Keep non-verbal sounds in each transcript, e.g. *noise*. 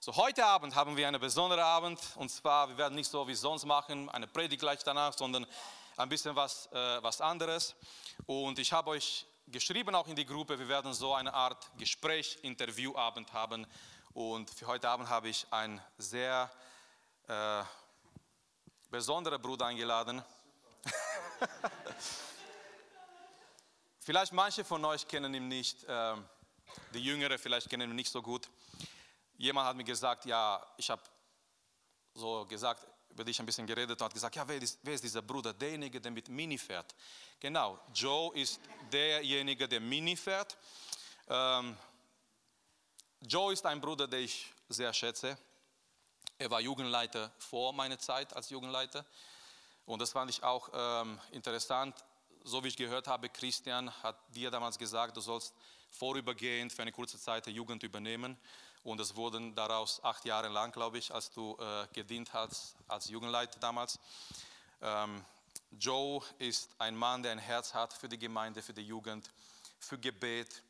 So, heute Abend haben wir einen besonderen Abend und zwar, wir werden nicht so wie sonst machen, eine Predigt gleich danach, sondern ein bisschen was, äh, was anderes. Und ich habe euch geschrieben auch in die Gruppe, wir werden so eine Art Gespräch, Interviewabend haben. Und für heute Abend habe ich einen sehr äh, besonderen Bruder eingeladen. *laughs* vielleicht manche von euch kennen ihn nicht, äh, die Jüngere vielleicht kennen ihn nicht so gut. Jemand hat mir gesagt, ja, ich habe so gesagt, über dich ein bisschen geredet und hat gesagt, ja, wer ist, wer ist dieser Bruder? Derjenige, der mit Mini fährt. Genau, Joe ist derjenige, der Mini fährt. Ähm, Joe ist ein Bruder, den ich sehr schätze. Er war Jugendleiter vor meiner Zeit als Jugendleiter. Und das fand ich auch ähm, interessant. So wie ich gehört habe, Christian hat dir damals gesagt, du sollst vorübergehend für eine kurze Zeit die Jugend übernehmen. Und es wurden daraus acht Jahre lang, glaube ich, als du äh, gedient hast als Jugendleiter damals. Ähm, Joe ist ein Mann, der ein Herz hat für die Gemeinde, für die Jugend, für Gebet.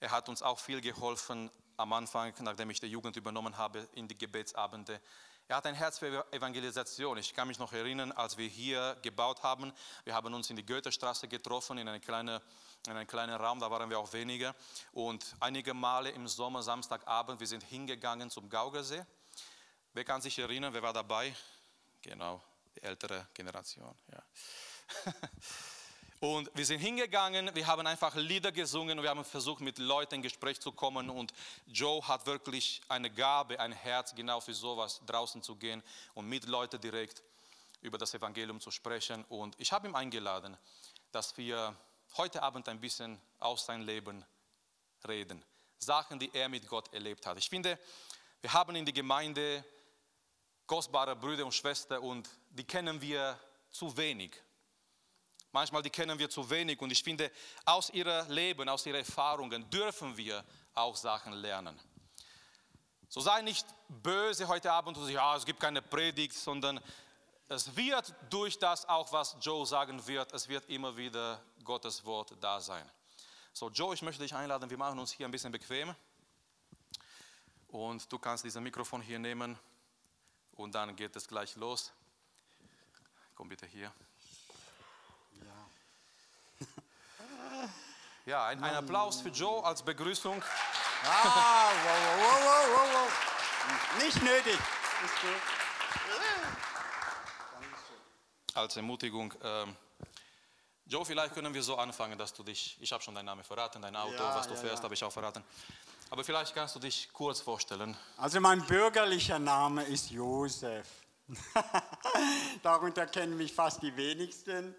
Er hat uns auch viel geholfen am Anfang, nachdem ich die Jugend übernommen habe, in die Gebetsabende. Er hat ein Herz für Evangelisation. Ich kann mich noch erinnern, als wir hier gebaut haben. Wir haben uns in die Goethestraße getroffen, in, eine kleine, in einen kleinen Raum, da waren wir auch weniger. Und einige Male im Sommer, Samstagabend, wir sind hingegangen zum Gaugersee. Wer kann sich erinnern, wer war dabei? Genau, die ältere Generation. Ja. *laughs* Und wir sind hingegangen, wir haben einfach Lieder gesungen und wir haben versucht, mit Leuten in Gespräch zu kommen. Und Joe hat wirklich eine Gabe, ein Herz, genau für sowas draußen zu gehen und mit Leuten direkt über das Evangelium zu sprechen. Und ich habe ihn eingeladen, dass wir heute Abend ein bisschen aus seinem Leben reden. Sachen, die er mit Gott erlebt hat. Ich finde, wir haben in der Gemeinde kostbare Brüder und Schwestern und die kennen wir zu wenig. Manchmal die kennen wir zu wenig und ich finde, aus ihrem Leben, aus ihren Erfahrungen dürfen wir auch Sachen lernen. So sei nicht böse heute Abend und ja, es gibt keine Predigt, sondern es wird durch das auch, was Joe sagen wird, es wird immer wieder Gottes Wort da sein. So, Joe, ich möchte dich einladen, wir machen uns hier ein bisschen bequem. Und du kannst dieses Mikrofon hier nehmen und dann geht es gleich los. Komm bitte hier. Ja, ein, ein Applaus für Joe als Begrüßung. Ah, wow, wow, wow, wow, wow. Nicht nötig. Als Ermutigung. Ähm, Joe, vielleicht können wir so anfangen, dass du dich, ich habe schon deinen Namen verraten, dein Auto, Ja, was du ja, fährst, ja. habe ich auch verraten. Aber vielleicht kannst du dich kurz vorstellen. Also mein bürgerlicher Name ist Josef. *laughs* Darunter kennen mich fast die wenigsten.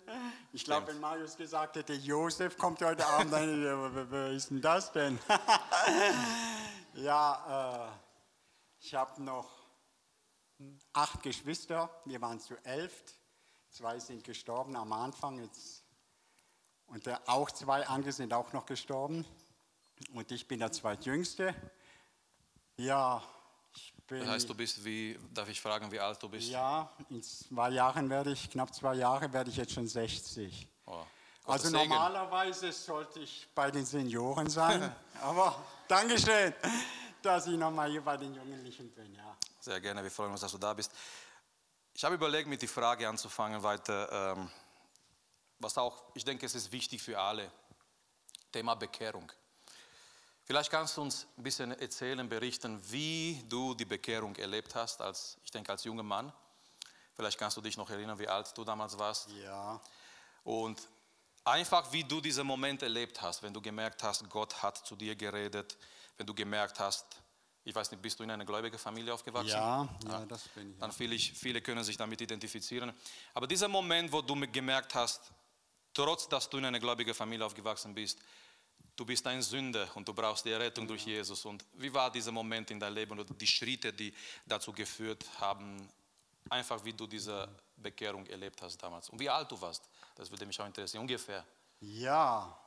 Ich glaube, wenn Marius gesagt hätte, Josef kommt heute Abend, dann, wer- ist denn das denn? *laughs* ja, äh, ich habe noch acht Geschwister, wir waren zu elf. Zwei sind gestorben am Anfang, jetzt, und äh, auch zwei andere sind auch noch gestorben. Und ich bin der zweitjüngste. Ja, bin. Das heißt, du bist wie, darf ich fragen, wie alt du bist? Ja, in zwei Jahren werde ich, knapp zwei Jahre werde ich jetzt schon 60. Oh, Also Segen. normalerweise sollte ich bei den Senioren sein, *laughs* aber Dankeschön, dass ich nochmal hier bei den Jugendlichen bin. Ja. Sehr gerne, wir freuen uns, dass du da bist. Ich habe überlegt, mit die Frage anzufangen weiter, ähm, was auch, ich denke, es ist wichtig für alle, Thema Bekehrung. Vielleicht kannst du uns ein bisschen erzählen, berichten, wie du die Bekehrung erlebt hast, als, ich denke, als junger Mann. Vielleicht kannst du dich noch erinnern, wie alt du damals warst. ja. Und einfach, wie du diesen Moment erlebt hast, wenn du gemerkt hast, Gott hat zu dir geredet, wenn du gemerkt hast, ich weiß nicht, bist du in einer gläubigen Familie aufgewachsen? Ja, ja, das bin ich. Dann viele, viele können sich damit identifizieren. Aber dieser Moment, wo du gemerkt hast, trotz dass du in einer gläubigen Familie aufgewachsen bist, du bist ein Sünder und du brauchst die Errettung durch Jesus. Und wie war dieser Moment in deinem Leben oder die Schritte, die dazu geführt haben, einfach wie du diese Bekehrung erlebt hast damals und wie alt du warst? Das würde mich auch interessieren, ungefähr. Ja,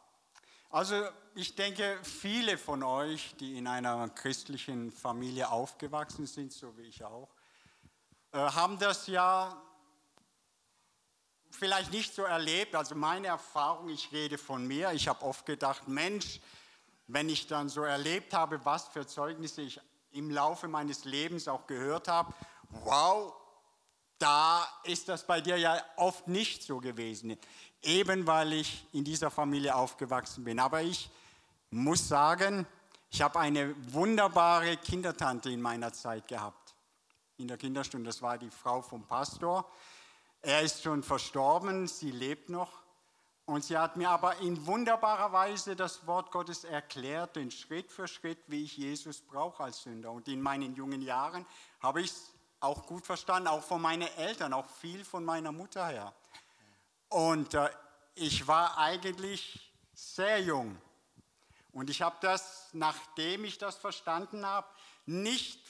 also ich denke, viele von euch, die in einer christlichen Familie aufgewachsen sind, so wie ich auch, äh, haben das ja vielleicht nicht so erlebt. Also meine Erfahrung, ich rede von mir, ich habe oft gedacht, Mensch, wenn ich dann so erlebt habe, was für Zeugnisse ich im Laufe meines Lebens auch gehört habe, wow, da ist das bei dir ja oft nicht so gewesen, eben weil ich in dieser Familie aufgewachsen bin. Aber ich muss sagen, ich habe eine wunderbare Kindertante in meiner Zeit gehabt, in der Kinderstunde. Das war die Frau vom Pastor. Er ist schon verstorben, sie lebt noch. Und sie hat mir aber in wunderbarer Weise das Wort Gottes erklärt, den Schritt für Schritt, wie ich Jesus brauche als Sünder. Und in meinen jungen Jahren habe ich es auch gut verstanden, auch von meinen Eltern, auch viel von meiner Mutter her. Und äh, ich war eigentlich sehr jung. Und ich habe das, nachdem ich das verstanden habe, nicht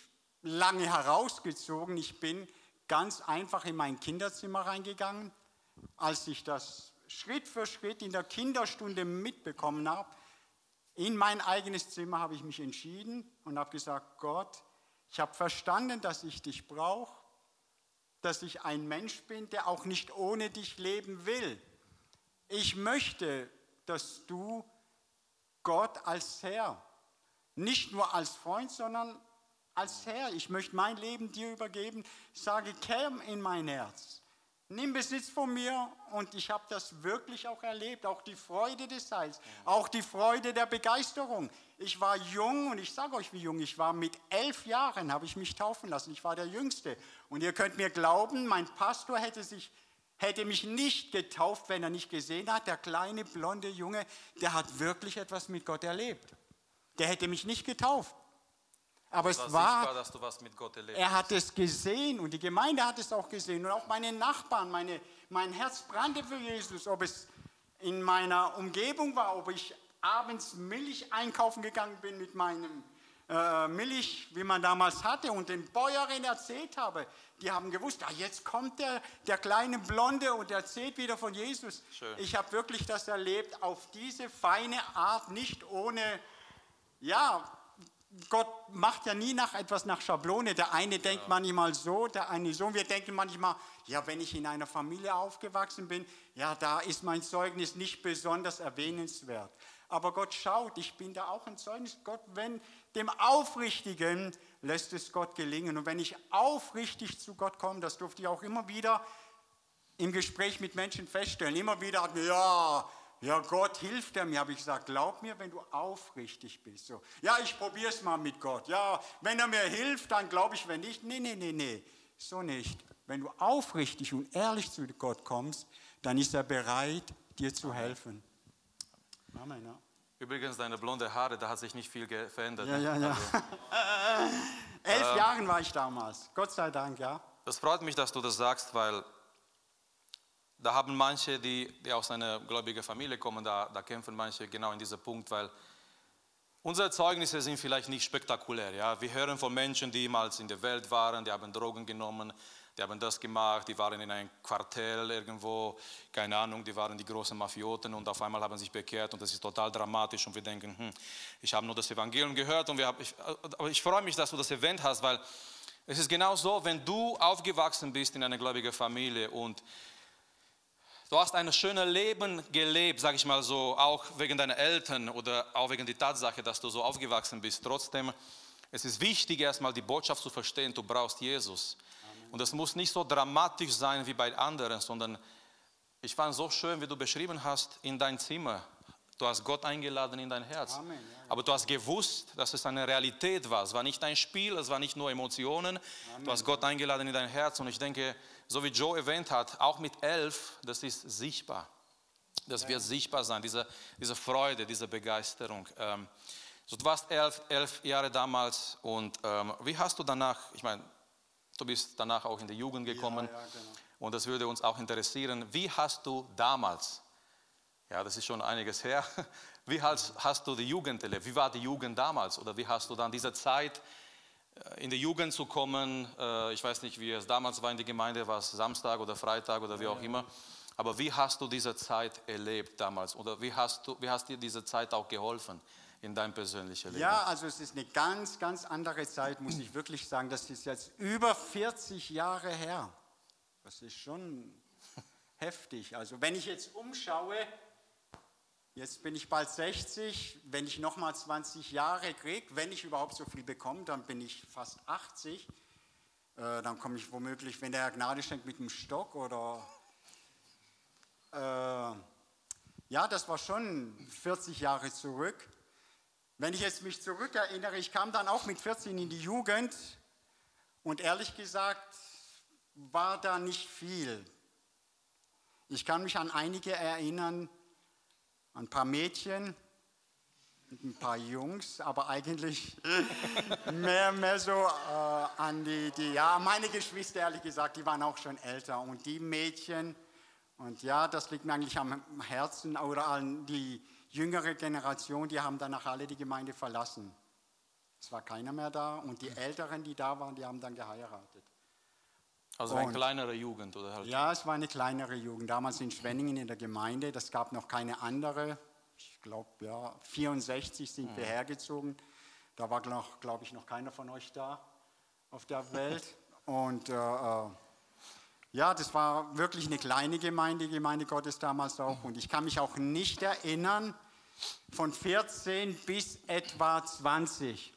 lange herausgezogen. Ich bin ganz einfach in mein Kinderzimmer reingegangen, als ich das Schritt für Schritt in der Kinderstunde mitbekommen habe, in mein eigenes Zimmer habe ich mich entschieden und habe gesagt, Gott, ich habe verstanden, dass ich dich brauche, dass ich ein Mensch bin, der auch nicht ohne dich leben will. Ich möchte, dass du Gott als Herr, nicht nur als Freund, sondern als Herr. Ich möchte mein Leben dir übergeben. Ich sage, komm in mein Herz. Nimm Besitz von mir und ich habe das wirklich auch erlebt, auch die Freude des Heils, auch die Freude der Begeisterung. Ich war jung und ich sage euch, wie jung ich war. Mit elf Jahren habe ich mich taufen lassen. Ich war der Jüngste. Und ihr könnt mir glauben, mein Pastor hätte, sich, hätte mich nicht getauft, wenn er nicht gesehen hat, der kleine blonde Junge, der hat wirklich etwas mit Gott erlebt. Der hätte mich nicht getauft. Aber es war, sichtbar, dass du was mit Gott erlebt er hat es gesehen und die Gemeinde hat es auch gesehen und auch meine Nachbarn, meine, mein Herz brannte für Jesus, ob es in meiner Umgebung war, ob ich abends Milch einkaufen gegangen bin mit meinem äh, Milch, wie man damals hatte und den Bäuerinnen erzählt habe. Die haben gewusst, ah, jetzt kommt der, der kleine Blonde und erzählt wieder von Jesus. Schön. Ich habe wirklich das erlebt auf diese feine Art, nicht ohne, ja, Gott macht ja nie nach etwas nach Schablone. Der eine denkt ja. manchmal so, der eine so. Wir denken manchmal, ja, wenn ich in einer Familie aufgewachsen bin, ja, da ist mein Zeugnis nicht besonders erwähnenswert. Aber Gott schaut, ich bin da auch ein Zeugnis. Gott, wenn dem Aufrichtigen lässt es Gott gelingen. Und wenn ich aufrichtig zu Gott komme, das durfte ich auch immer wieder im Gespräch mit Menschen feststellen. Immer wieder ja, ja, Gott hilft er mir, habe ich gesagt. Glaub mir, wenn du aufrichtig bist. So, ja, ich probiere es mal mit Gott. Ja, wenn er mir hilft, dann glaube ich, wenn nicht. Nee, nee, nee, nee. So nicht. Wenn du aufrichtig und ehrlich zu Gott kommst, dann ist er bereit, dir zu helfen. Amen, ja. Übrigens, deine blonde Haare, da hat sich nicht viel verändert. Ja, ja, ja. Also, *laughs* Elf äh, Jahren war ich damals. Gott sei Dank, ja. Das freut mich, dass du das sagst, weil da haben manche, die, die aus einer gläubigen Familie kommen, da, da kämpfen manche genau in diesem Punkt, weil unsere Zeugnisse sind vielleicht nicht spektakulär. Ja? Wir hören von Menschen, die jemals in der Welt waren, die haben Drogen genommen, die haben das gemacht, die waren in einem Quartell irgendwo, keine Ahnung, die waren die großen Mafioten und auf einmal haben sich bekehrt und das ist total dramatisch und wir denken, hm, ich habe nur das Evangelium gehört und wir haben, ich, aber ich freue mich, dass du das erwähnt hast, weil es ist genau so, wenn du aufgewachsen bist in einer gläubigen Familie und Du hast ein schönes Leben gelebt, sage ich mal so, auch wegen deiner Eltern oder auch wegen der Tatsache, dass du so aufgewachsen bist. Trotzdem, es ist wichtig, erstmal die Botschaft zu verstehen, du brauchst Jesus. Amen. Und es muss nicht so dramatisch sein wie bei anderen, sondern ich fand es so schön, wie du beschrieben hast, in dein Zimmer. Du hast Gott eingeladen in dein Herz. Amen, ja. Aber du hast gewusst, dass es eine Realität war. Es war nicht ein Spiel, es war nicht nur Emotionen. Amen. Du hast Gott eingeladen in dein Herz. Und ich denke, so wie Joe erwähnt hat, auch mit elf, das ist sichtbar. Das wird sichtbar sein, diese, diese Freude, diese Begeisterung. Ähm, so, du warst elf, elf Jahre damals und ähm, wie hast du danach, ich meine, du bist danach auch in die Jugend gekommen ja, ja, genau. und das würde uns auch interessieren, wie hast du damals, ja, das ist schon einiges her, *laughs* wie hast, hast du die Jugend erlebt? Wie war die Jugend damals oder wie hast du dann diese Zeit in die Jugend zu kommen. Äh, ich weiß nicht, wie es damals war in der Gemeinde, war es Samstag oder Freitag oder wie auch immer. Aber wie hast du diese Zeit erlebt damals? Oder wie hast, du, wie hast dir diese Zeit auch geholfen in deinem persönlichen Leben? Ja, also es ist eine ganz, ganz andere Zeit, muss ich wirklich sagen. Das ist jetzt über 40 Jahre her. Das ist schon heftig. Also wenn ich jetzt umschaue, Jetzt bin ich bald 60. Wenn ich nochmal 20 Jahre kriege, wenn ich überhaupt so viel bekomme, dann bin ich fast 80. Äh, dann komme ich womöglich, wenn der Herr Gnade schenkt, mit einem Stock oder. Äh, ja, das war schon 40 Jahre zurück. Wenn ich jetzt mich zurückerinnere, ich kam dann auch mit 14 in die Jugend und ehrlich gesagt war da nicht viel. Ich kann mich an einige erinnern, ein paar Mädchen ein paar Jungs, aber eigentlich *laughs* mehr, mehr so äh, an die, die, ja, meine Geschwister, ehrlich gesagt, die waren auch schon älter. Und die Mädchen, und ja, das liegt mir eigentlich am Herzen, oder an die jüngere Generation, die haben danach alle die Gemeinde verlassen. Es war keiner mehr da und die Älteren, die da waren, die haben dann geheiratet. Also eine kleinere Jugend, oder halt? Ja, es war eine kleinere Jugend. Damals in Schwenningen in der Gemeinde. Das gab noch keine andere. Ich glaube, ja, 64 sind mhm. wir hergezogen. Da war, glaube ich, noch keiner von euch da auf der Welt. *laughs* Und äh, äh, ja, das war wirklich eine kleine Gemeinde, Gemeinde Gottes damals auch. Und ich kann mich auch nicht erinnern, von 14 bis etwa 20.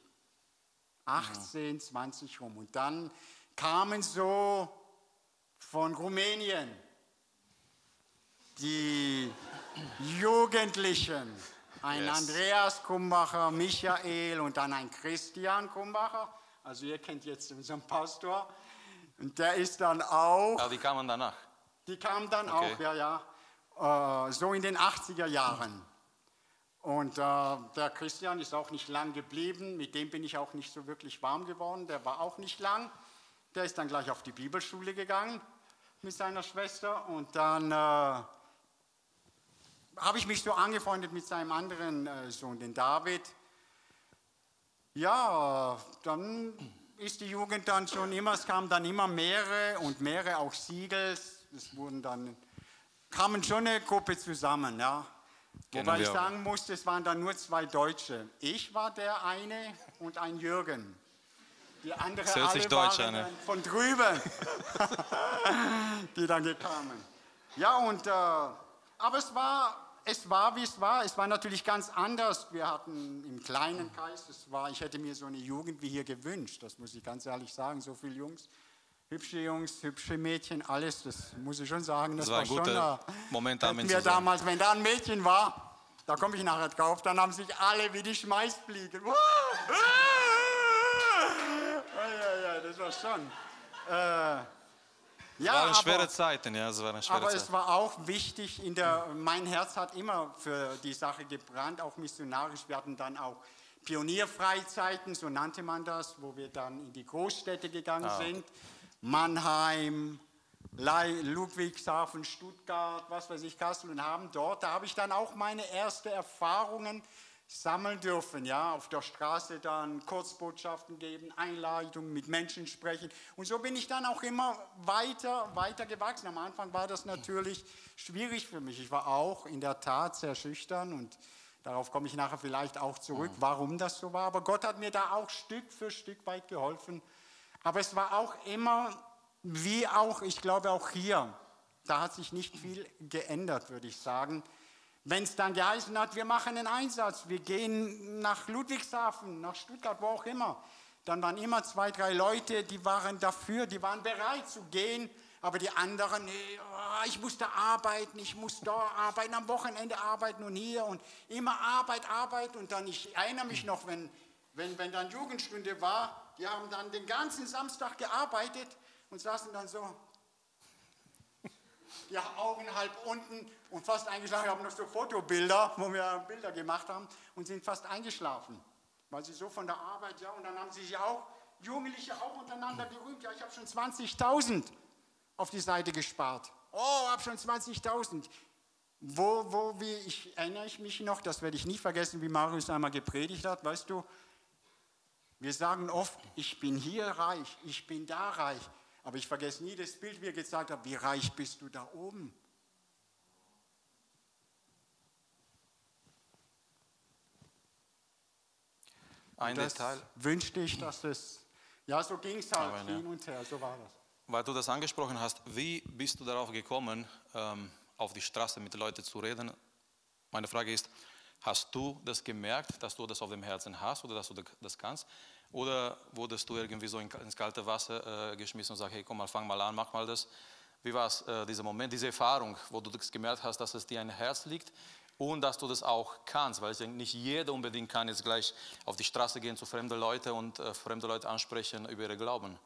18, 20 rum. Und dann kamen so von Rumänien die Jugendlichen, ein yes. Andreas Kumbacher, Michael und dann ein Christian Kumbacher. Also ihr kennt jetzt unseren Pastor. Und der ist dann auch. Ja, die kamen danach. Die kamen dann okay. auch, ja, ja. Äh, so in den 80er Jahren. Und äh, der Christian ist auch nicht lang geblieben. Mit dem bin ich auch nicht so wirklich warm geworden. Der war auch nicht lang. Der ist dann gleich auf die Bibelschule gegangen mit seiner Schwester und dann äh, habe ich mich so angefreundet mit seinem anderen äh, Sohn, den David. Ja, dann ist die Jugend dann schon immer, es kamen dann immer mehrere und mehrere auch Siegel. Es wurden dann, kamen schon eine Gruppe zusammen, ja. Wobei ich sagen musste, es waren dann nur zwei Deutsche. Ich war der eine und ein Jürgen. Die andere das hört sich Deutsch an. Ne? Von drüben, *laughs* die dann kamen. Ja, und, äh, aber es war, es war, wie es war. Es war natürlich ganz anders. Wir hatten im kleinen Kreis, es war, ich hätte mir so eine Jugend wie hier gewünscht. Das muss ich ganz ehrlich sagen. So viele Jungs, hübsche Jungs, hübsche Mädchen, alles. Das muss ich schon sagen. Das, das war, war schon ein Moment, mir damals, wenn da ein Mädchen war, da komme ich nachher drauf, dann haben sich alle wie die Schmeißfliegen das schon. Äh, ja, waren schwere aber, Zeiten, ja, es waren schwere aber Zeiten. es war auch wichtig, in der, mein Herz hat immer für die Sache gebrannt, auch missionarisch. Wir hatten dann auch Pionierfreizeiten, so nannte man das, wo wir dann in die Großstädte gegangen ah, sind. Mannheim, Ludwigshafen, Stuttgart, was weiß ich, Kassel und haben dort, da habe ich dann auch meine ersten Erfahrungen sammeln dürfen, ja, auf der Straße dann Kurzbotschaften geben, Einladungen, mit Menschen sprechen. Und so bin ich dann auch immer weiter, weiter gewachsen. Am Anfang war das natürlich schwierig für mich. Ich war auch in der Tat sehr schüchtern und darauf komme ich nachher vielleicht auch zurück, warum das so war. Aber Gott hat mir da auch Stück für Stück weit geholfen. Aber es war auch immer, wie auch, ich glaube auch hier, da hat sich nicht viel geändert, würde ich sagen. Wenn es dann geheißen hat, wir machen einen Einsatz, wir gehen nach Ludwigshafen, nach Stuttgart, wo auch immer, dann waren immer zwei, drei Leute, die waren dafür, die waren bereit zu gehen, aber die anderen, oh, ich musste arbeiten, ich muss da arbeiten, am Wochenende arbeiten und hier und immer Arbeit, Arbeit. Und dann, ich erinnere mich noch, wenn, wenn, wenn dann Jugendstunde war, die haben dann den ganzen Samstag gearbeitet und saßen dann so, die Augen halb unten und fast eingeschlafen. Wir haben noch so Fotobilder, wo wir Bilder gemacht haben und sind fast eingeschlafen, weil sie so von der Arbeit, ja, und dann haben sie sich auch, Jugendliche auch untereinander gerühmt, ja, ich habe schon 20.000 auf die Seite gespart. Oh, habe schon 20.000. Wo, wo, wie, ich erinnere ich mich noch, das werde ich nie vergessen, wie Marius einmal gepredigt hat, weißt du, wir sagen oft, ich bin hier reich, ich bin da reich. Aber ich vergesse nie das Bild, wie er gesagt hat, wie reich bist du da oben? Ein das Detail. Wünschte ich, dass es, ja, so ging es halt Amen, hin ja. und her, so war das. Weil du das angesprochen hast, wie bist du darauf gekommen, ähm, auf die Straße mit Leuten zu reden? meine Frage ist, hast du das gemerkt, dass du das auf dem Herzen hast oder dass du das kannst? Oder wurdest du irgendwie so ins kalte Wasser äh, geschmissen und sagst, hey, komm mal, fang mal an, mach mal das. Wie war es, äh, dieser Moment, diese Erfahrung, wo du das gemerkt hast, dass es dir ein Herz liegt und dass du das auch kannst? Weil ich denke, nicht jeder unbedingt kann jetzt gleich auf die Straße gehen zu fremden Leuten und äh, fremde Leute ansprechen über ihre Glauben.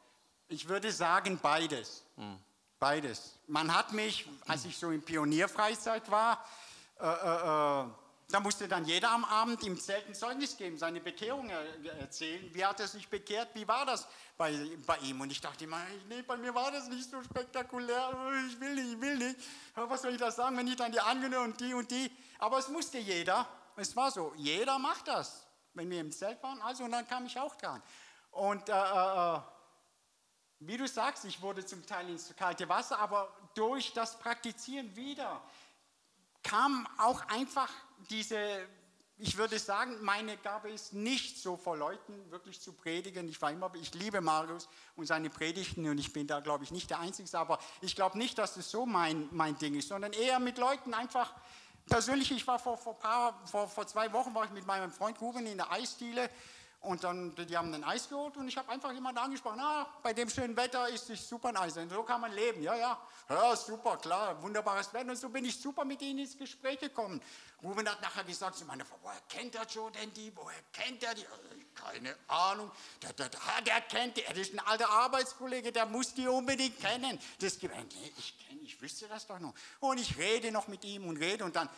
Ich würde sagen, beides. Hm. Beides. Man hat mich, als ich so in Pionierfreizeit war, äh, äh, äh da musste dann jeder am Abend im Zelt ein Zeugnis geben, seine Bekehrung erzählen. Wie hat er sich bekehrt? Wie war das bei, bei ihm? Und ich dachte immer, nee, bei mir war das nicht so spektakulär. Ich will nicht, ich will nicht. Was soll ich da sagen, wenn ich dann die andere und die und die. Aber es musste jeder. Es war so, jeder macht das. Wenn wir im Zelt waren, also und dann kam ich auch dran. Und äh, äh, äh wie du sagst, ich wurde zum Teil ins kalte Wasser, aber durch das Praktizieren wieder kam auch einfach diese, ich würde sagen, meine Gabe ist nicht so vor Leuten wirklich zu predigen. Ich war immer, ich liebe Marius und seine Predigten und ich bin da, glaube ich, nicht der Einzige, aber ich glaube nicht, dass das so mein, mein Ding ist, sondern eher mit Leuten einfach, persönlich, ich war vor, vor, paar, vor, vor zwei Wochen, war ich mit meinem Freund Ruben in der Eisdiele und dann, die haben ein Eis geholt und ich habe einfach jemanden angesprochen, ah, bei dem schönen Wetter ist es super ein Eis. Und so kann man leben, ja, ja, ja, super, klar, wunderbares Wetter. Und so bin ich super mit ihnen ins Gespräch gekommen. Ruben hat nachher gesagt zu meiner Frau, woher kennt der Joe denn die, woher kennt er die? Keine Ahnung, der, der, der, der kennt die, er ist ein alter Arbeitskollege, der muss die unbedingt kennen. Das, nee, ich kenne, ich wüsste das doch noch. Und ich rede noch mit ihm und rede und dann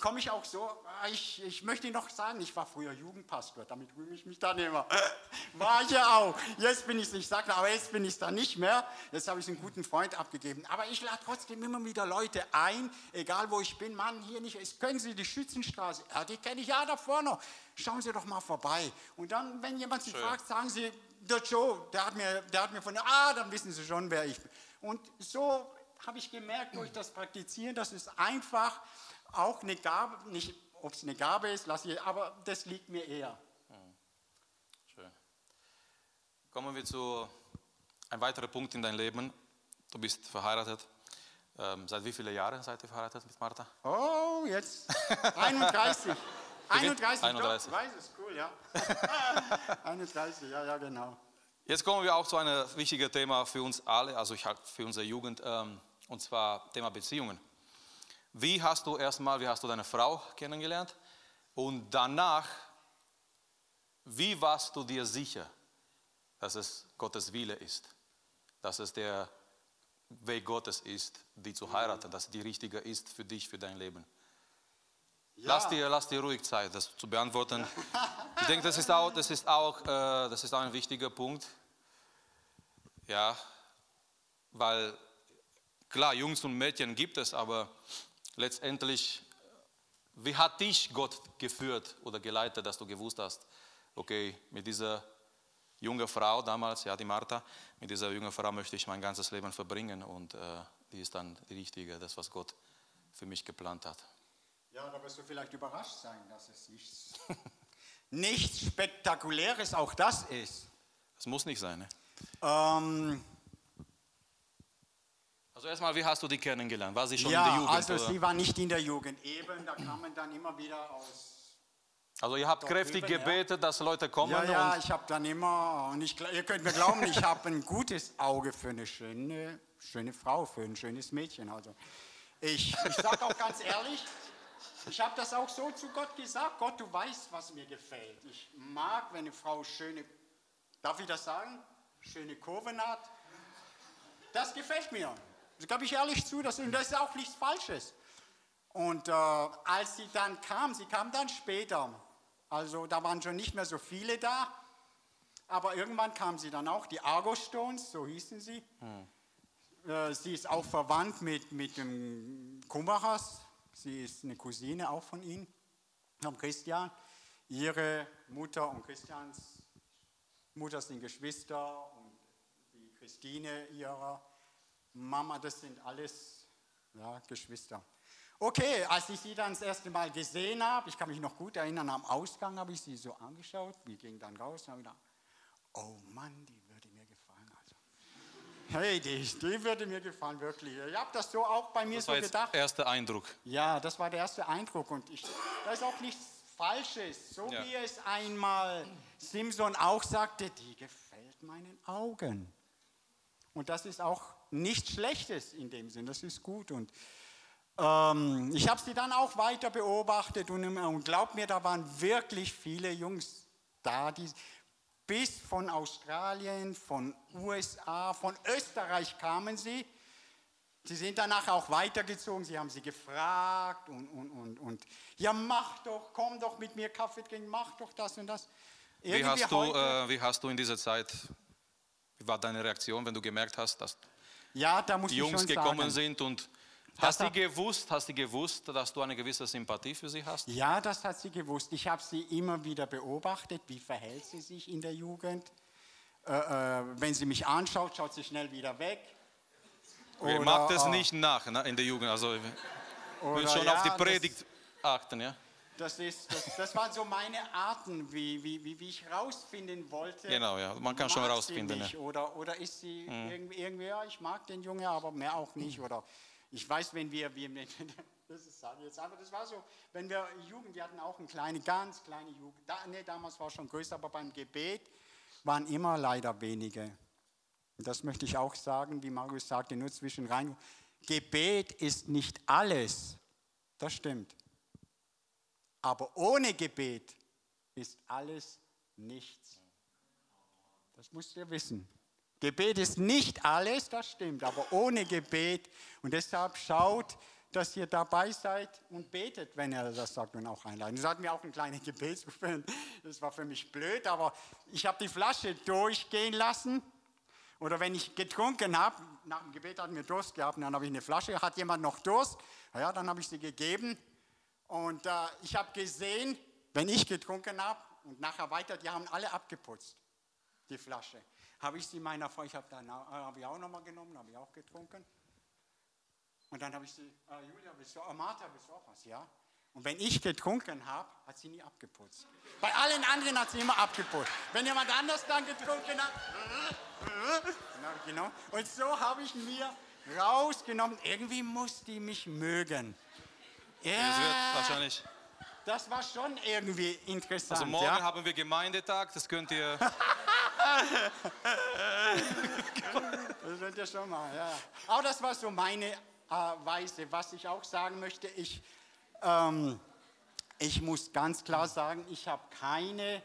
komme ich auch so, ah, ich, ich möchte noch sagen, ich war früher Jugendpastor, damit rühme ich mich dann immer. *laughs* War ich ja auch. Jetzt bin ich es nicht, sage, aber jetzt bin ich es da nicht mehr. Jetzt habe ich einen guten Freund abgegeben. Aber ich lade trotzdem immer wieder Leute ein, egal wo ich bin. Mann, hier nicht, jetzt können Sie die Schützenstraße, ja, die kenne ich ja da vorne. Schauen Sie doch mal vorbei. Und dann, wenn jemand Sie Schön. fragt, sagen Sie, der Joe, der hat mir, der hat mir von, ah, dann wissen Sie schon, wer ich bin. Und so habe ich gemerkt durch das Praktizieren, dass es einfach auch eine Gabe, nicht ob es eine Gabe ist, lasse ich, aber das liegt mir eher. Hm. Schön. Kommen wir zu einem weiteren Punkt in deinem Leben. Du bist verheiratet. Ähm, seit wie vielen Jahren seid ihr verheiratet mit Martha? Oh, jetzt 31. 31, 31. Doch, weiß es, cool, ja. *laughs* 31, ja, ja, genau. Jetzt kommen wir auch zu einem wichtigen Thema für uns alle, also für unsere Jugend, ähm, und zwar Thema Beziehungen. Wie hast du erstmal, wie hast du deine Frau kennengelernt? Und danach, wie warst du dir sicher, dass es Gottes Wille ist? Dass es der Weg Gottes ist, die zu heiraten, dass die richtige ist für dich, für dein Leben? Ja. Lass, dir, lass dir ruhig Zeit, das zu beantworten. *laughs* Ich denke, das ist auch, das ist auch, äh, das ist auch ein wichtiger Punkt. Ja, weil klar, Jungs und Mädchen gibt es, aber letztendlich, wie hat dich Gott geführt oder geleitet, dass du gewusst hast, okay, mit dieser jungen Frau damals, ja, die Martha, mit dieser jungen Frau möchte ich mein ganzes Leben verbringen und äh, die ist dann die richtige, das, was Gott für mich geplant hat. Ja, da wirst du vielleicht überrascht sein, dass es nichts, *laughs* nichts Spektakuläres auch das ist. Das muss nicht sein, ne? Ähm, also erstmal, wie hast du die kennengelernt? War sie schon ja, in der Jugend? also oder? sie war nicht in der Jugend. Eben, da kam man dann immer wieder aus. Also ihr habt kräftig drüben, gebetet, ja. dass Leute kommen? Ja, ja, ich habe dann immer, und ich, ihr könnt mir glauben, ich habe ein gutes Auge für eine schöne, schöne Frau, für ein schönes Mädchen. Also ich, ich sage auch ganz ehrlich, ich habe das auch so zu Gott gesagt, Gott, du weißt, was mir gefällt. Ich mag, wenn eine Frau schöne, darf ich das sagen, schöne Kurven hat. Das gefällt mir. Das gebe ich ehrlich zu, das, das ist auch nichts Falsches. Und äh, als sie dann kam, sie kam dann später, also da waren schon nicht mehr so viele da, aber irgendwann kam sie dann auch, die Argos Stones, so hießen sie. Hm. Äh, sie ist auch verwandt mit, mit dem Kumachas, sie ist eine Cousine auch von ihm, von Christian. Ihre Mutter und Christians Mutter sind Geschwister und die Christine ihrer Mama, das sind alles ja, Geschwister. Okay, als ich sie dann das erste Mal gesehen habe, ich kann mich noch gut erinnern, am Ausgang habe ich sie so angeschaut, wir gingen dann raus und habe gedacht, oh Mann, die würde mir gefallen. Also. Hey, die, die würde mir gefallen, wirklich. Ich habe das so auch bei mir Das so war jetzt gedacht. erster Eindruck. Ja, das war der erste Eindruck und ich, da ist auch nichts Falsches. So Ja. wie es einmal Simpson auch sagte, die gefällt meinen Augen. Und das ist auch nichts Schlechtes in dem Sinn, das ist gut. Und ähm, ich habe sie dann auch weiter beobachtet und, und glaub mir, da waren wirklich viele Jungs da, die bis von Australien, von USA, von Österreich kamen sie. Sie sind danach auch weitergezogen, sie haben sie gefragt und, und, und, und ja, mach doch, komm doch mit mir Kaffee trinken, mach doch das und das. Wie hast, du, äh, wie hast du in dieser Zeit, wie war deine Reaktion, wenn du gemerkt hast, dass ja, da muss die ich Jungs gekommen sagen. sind und hast du gewusst, hast du gewusst, dass du eine gewisse Sympathie für sie hast? Ja, das hat sie gewusst. Ich habe sie immer wieder beobachtet, wie verhält sie sich in der Jugend. Äh, äh, wenn sie mich anschaut, schaut sie schnell wieder weg. Oder, macht es äh, nicht nach ne, in der Jugend? Also oder, müssen schon ja, auf die Predigt achten, ja? Das, ist, das, das waren so meine Arten, wie, wie, wie, ich rausfinden wollte. Genau, ja, man kann schon rausfinden, ja. Oder, oder ist sie irgendwie, irgendwie, ja, ich mag den Junge, aber mehr auch nicht. Oder ich weiß, wenn wir, wir *laughs* das ist, jetzt, aber das war so, wenn wir Jugend, wir hatten auch eine kleine, ganz kleine Jugend. Da, nee, damals war es schon größer, aber beim Gebet waren immer leider wenige. Und das möchte ich auch sagen, wie Marius sagte, nur zwischen rein. Gebet ist nicht alles. Das stimmt. Aber ohne Gebet ist alles nichts. Das müsst ihr wissen. Gebet ist nicht alles, das stimmt, aber ohne Gebet. Und deshalb schaut, dass ihr dabei seid und betet, wenn er das sagt und auch einladen. Das hat mir auch ein kleines *laughs* Gebetsgruppe. Das war für mich blöd, aber ich habe die Flasche durchgehen lassen. Oder wenn ich getrunken habe, nach dem Gebet hatten wir Durst gehabt, dann habe ich eine Flasche, hat jemand noch Durst? Na Ja, dann habe ich sie gegeben. Und äh, ich habe gesehen, wenn ich getrunken habe und nachher weiter, die haben alle abgeputzt, die Flasche. Habe ich sie meiner Frau, ich habe äh, habe ich auch nochmal genommen, habe ich auch getrunken. Und dann habe ich sie, äh, Julia, bist du, äh, Martha, bist du auch was? Ja. Und wenn ich getrunken habe, hat sie nie abgeputzt. Bei allen anderen hat sie immer abgeputzt. Wenn jemand anders dann getrunken hat, *laughs* genau. Und so habe ich mir rausgenommen, irgendwie muss die mich mögen. Es wird Ja, wahrscheinlich. das war schon irgendwie interessant. Also morgen ja. haben wir Gemeindetag, das könnt ihr. *laughs* Das wird ja schon mal, ja. Aber das war so meine äh, Weise. Was ich auch sagen möchte, ich, ähm, ich muss ganz klar sagen, ich habe keine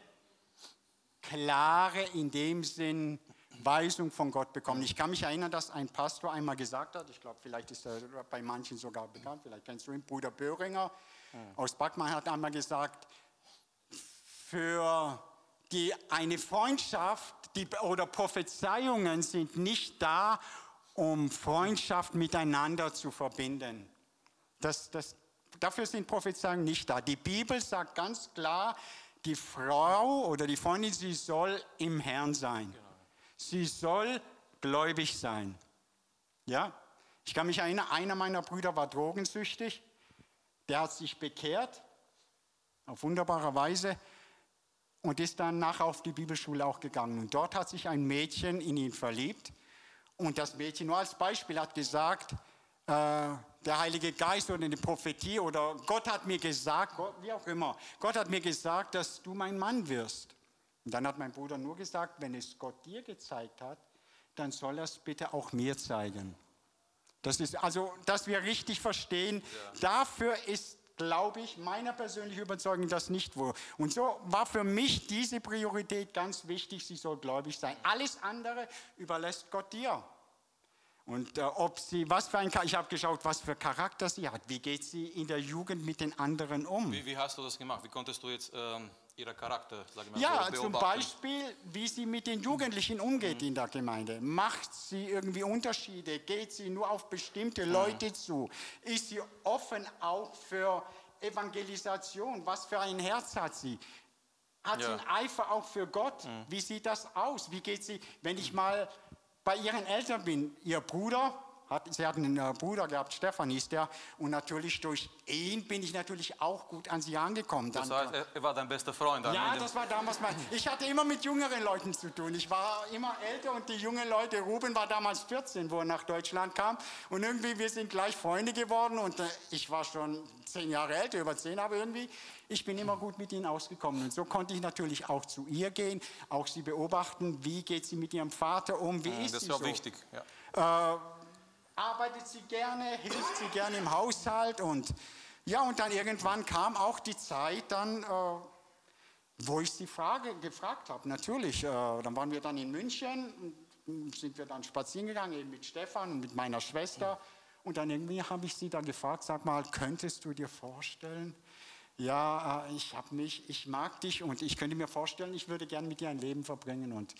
klare, in dem Sinn, Weisung von Gott bekommen. Ich kann mich erinnern, dass ein Pastor einmal gesagt hat, ich glaube, vielleicht ist er bei manchen sogar bekannt, vielleicht kennst du ihn, Bruder Böhringer aus Backmann hat einmal gesagt, für die, eine Freundschaft die, oder Prophezeiungen sind nicht da, um Freundschaft miteinander zu verbinden. Das, das, dafür sind Prophezeiungen nicht da. Die Bibel sagt ganz klar, die Frau oder die Freundin, sie soll im Herrn sein. Sie soll gläubig sein. Ja? Ich kann mich erinnern, einer meiner Brüder war drogensüchtig. Der hat sich bekehrt, auf wunderbare Weise, und ist dann nachher auf die Bibelschule auch gegangen. Und dort hat sich ein Mädchen in ihn verliebt. Und das Mädchen, nur als Beispiel, hat gesagt, äh, der Heilige Geist oder eine Prophetie oder Gott hat mir gesagt, Gott, wie auch immer, Gott hat mir gesagt, dass du mein Mann wirst. Und dann hat mein Bruder nur gesagt, wenn es Gott dir gezeigt hat, dann soll er es bitte auch mir zeigen. Das ist also, dass wir richtig verstehen, dafür ist, glaube ich, meiner persönlichen Überzeugung das nicht wo. Und so war für mich diese Priorität ganz wichtig, sie soll gläubig sein. Alles andere überlässt Gott dir. Und äh, ob sie, was für ein, ich habe geschaut, was für Charakter sie hat. Wie geht sie in der Jugend mit den anderen um? Wie, wie hast du das gemacht? Wie konntest du jetzt ähm, ihren Charakter, sag ich mal, Ja, zum? Beispiel, wie sie mit den Jugendlichen umgeht in der Gemeinde. Macht sie irgendwie Unterschiede? Geht sie nur auf bestimmte Leute zu? Ist sie offen auch für Evangelisation? Was für ein Herz hat sie? Hat sie Ja. einen Eifer auch für Gott? Wie sieht das aus? Wie geht sie, wenn ich mal bei ihren Eltern bin? Ihr Bruder Hat, sie hatten einen äh, Bruder gehabt, Stefan hieß der. Und natürlich durch ihn bin ich natürlich auch gut an sie angekommen. Das heißt, er war dein bester Freund. dann ja, das war damals mein. Ich hatte immer mit jüngeren Leuten zu tun. Ich war immer älter und die jungen Leute, Ruben war damals 14, wo er nach Deutschland kam. Und irgendwie, wir sind gleich Freunde geworden und äh, ich war schon zehn Jahre älter, über zehn, aber irgendwie, ich bin immer gut mit ihnen ausgekommen. Und so konnte ich natürlich auch zu ihr gehen, auch sie beobachten, wie geht sie mit ihrem Vater um, wie ist das sie ist auch so. wichtig. Ja. Arbeitet sie gerne, hilft sie gerne im Haushalt und ja, und dann irgendwann kam auch die Zeit dann, äh, wo ich sie frage, gefragt habe. Natürlich, äh, dann waren wir dann in München, und sind wir dann spazieren gegangen, eben mit Stefan und mit meiner Schwester. Und dann irgendwie habe ich sie da gefragt, sag mal, könntest du dir vorstellen, ja, äh, ich habe mich, ich mag dich und ich könnte mir vorstellen, ich würde gern mit dir ein Leben verbringen. Und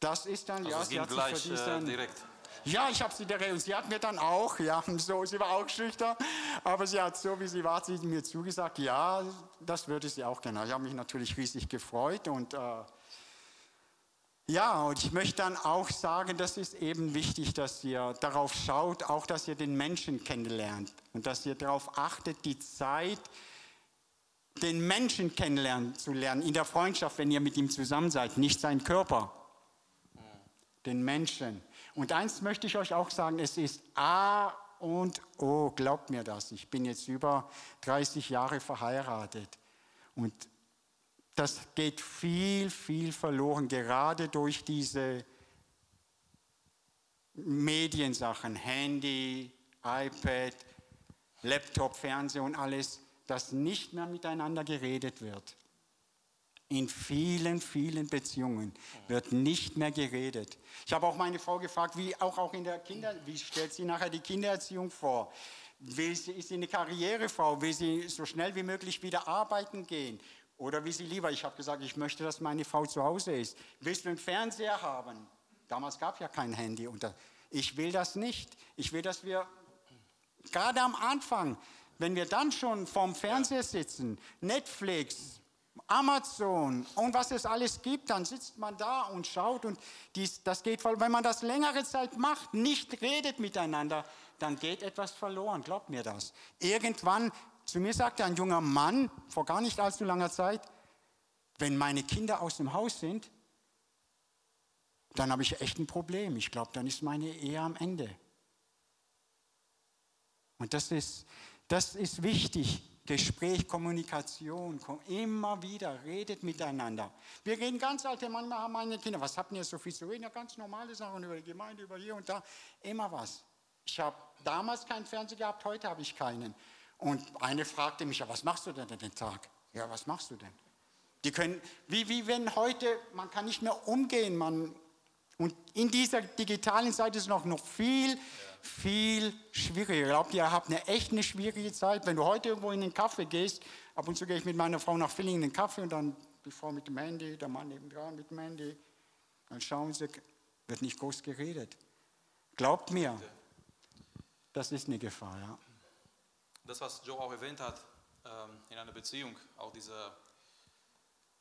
das ist dann, Also ja, sie hat sich gleich für äh, diesen, direkt. Ja, ich habe sie direkt und sie hat mir dann auch, ja, *laughs* so, sie war auch schüchtern, aber sie hat so, wie sie war, sie mir zugesagt, ja, das würde sie auch gerne. Ich habe mich natürlich riesig gefreut und äh, ja, und ich möchte dann auch sagen, das ist eben wichtig, dass ihr darauf schaut, auch dass ihr den Menschen kennenlernt und dass ihr darauf achtet, die Zeit, den Menschen kennenlernen zu lernen, in der Freundschaft, wenn ihr mit ihm zusammen seid, nicht sein Körper. Den Menschen. Und eins möchte ich euch auch sagen, es ist A und O, glaubt mir das. Ich bin jetzt über 30 Jahre verheiratet und das geht viel, viel verloren, gerade durch diese Mediensachen, Handy, iPad, Laptop, Fernseher und alles, dass nicht mehr miteinander geredet wird. In vielen, vielen Beziehungen wird nicht mehr geredet. Ich habe auch meine Frau gefragt, wie auch, auch in der Kinder, wie stellt sie nachher die Kindererziehung vor? Will sie, ist sie eine Karrierefrau? Will sie so schnell wie möglich wieder arbeiten gehen? Oder will sie lieber, ich habe gesagt, ich möchte, dass meine Frau zu Hause ist. Willst du einen Fernseher haben? Damals gab ja kein Handy. Und ich will das nicht. Ich will, dass wir gerade am Anfang, wenn wir dann schon vorm Fernseher sitzen, Netflix, Amazon und was es alles gibt, dann sitzt man da und schaut und dies, das geht voll. Wenn man das längere Zeit macht, nicht redet miteinander, dann geht etwas verloren, glaubt mir das. Irgendwann, zu mir sagte ein junger Mann vor gar nicht allzu langer Zeit, wenn meine Kinder aus dem Haus sind, dann habe ich echt ein Problem. Ich glaube, dann ist meine Ehe am Ende. Und das ist, das ist wichtig. Gespräch, Kommunikation, kom- immer wieder, redet miteinander. Wir reden ganz alte, manchmal haben meine Kinder, was habt ihr so viel zu reden? Ja, ganz normale Sachen über die Gemeinde, über hier und da, immer was. Ich habe damals keinen Fernseher gehabt, heute habe ich keinen. Und eine fragte mich, ja, was machst du denn den Tag? Ja, was machst du denn? Die können, wie, wie wenn heute, man kann nicht mehr umgehen, man, und in dieser digitalen Zeit ist es noch, noch viel, viel schwieriger. Glaubt ihr, ihr habt eine echt eine schwierige Zeit. Wenn du heute irgendwo in den Kaffee gehst, ab und zu gehe ich mit meiner Frau nach Villingen in den Kaffee und dann die Frau mit dem Handy, der Mann nebendran mit dem Handy. Dann schauen sie, wird nicht groß geredet. Glaubt mir, das ist eine Gefahr, ja. Das, was Joe auch erwähnt hat, ähm, in einer Beziehung, auch diese,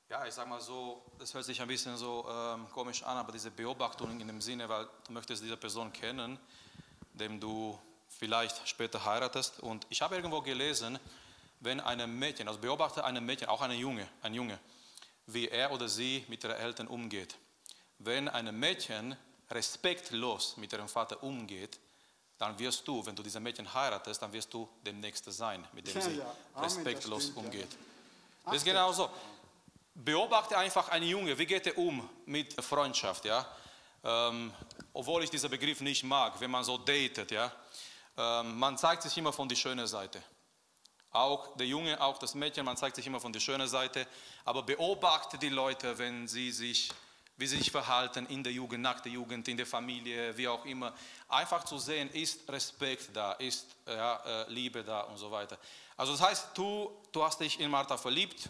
ja, ich sag mal so, das hört sich ein bisschen so ähm, komisch an, aber diese Beobachtung in dem Sinne, weil du möchtest diese Person kennen, dem du vielleicht später heiratest. Und ich habe irgendwo gelesen, wenn ein Mädchen, also beobachte ein Mädchen, auch eine Junge, ein Junge, wie er oder sie mit ihren Eltern umgeht. Wenn ein Mädchen respektlos mit ihrem Vater umgeht, dann wirst du, wenn du diese Mädchen heiratest, dann wirst du der Nächste sein, mit dem Ja, sie ja. Amen, das respektlos stimmt, ja. umgeht. Das ist genau so. Beobachte einfach einen Junge, wie geht er um mit Freundschaft, ja? Ähm, obwohl ich diesen Begriff nicht mag, wenn man so datet, ja? Ähm, man zeigt sich immer von der schönen Seite. Auch der Junge, auch das Mädchen, man zeigt sich immer von der schönen Seite. Aber beobachte die Leute, wenn sie sich, wie sie sich verhalten in der Jugend, nach der Jugend, in der Familie, wie auch immer. Einfach zu sehen, ist Respekt da, ist ja, äh, Liebe da und so weiter. Also das heißt, du, du hast dich in Martha verliebt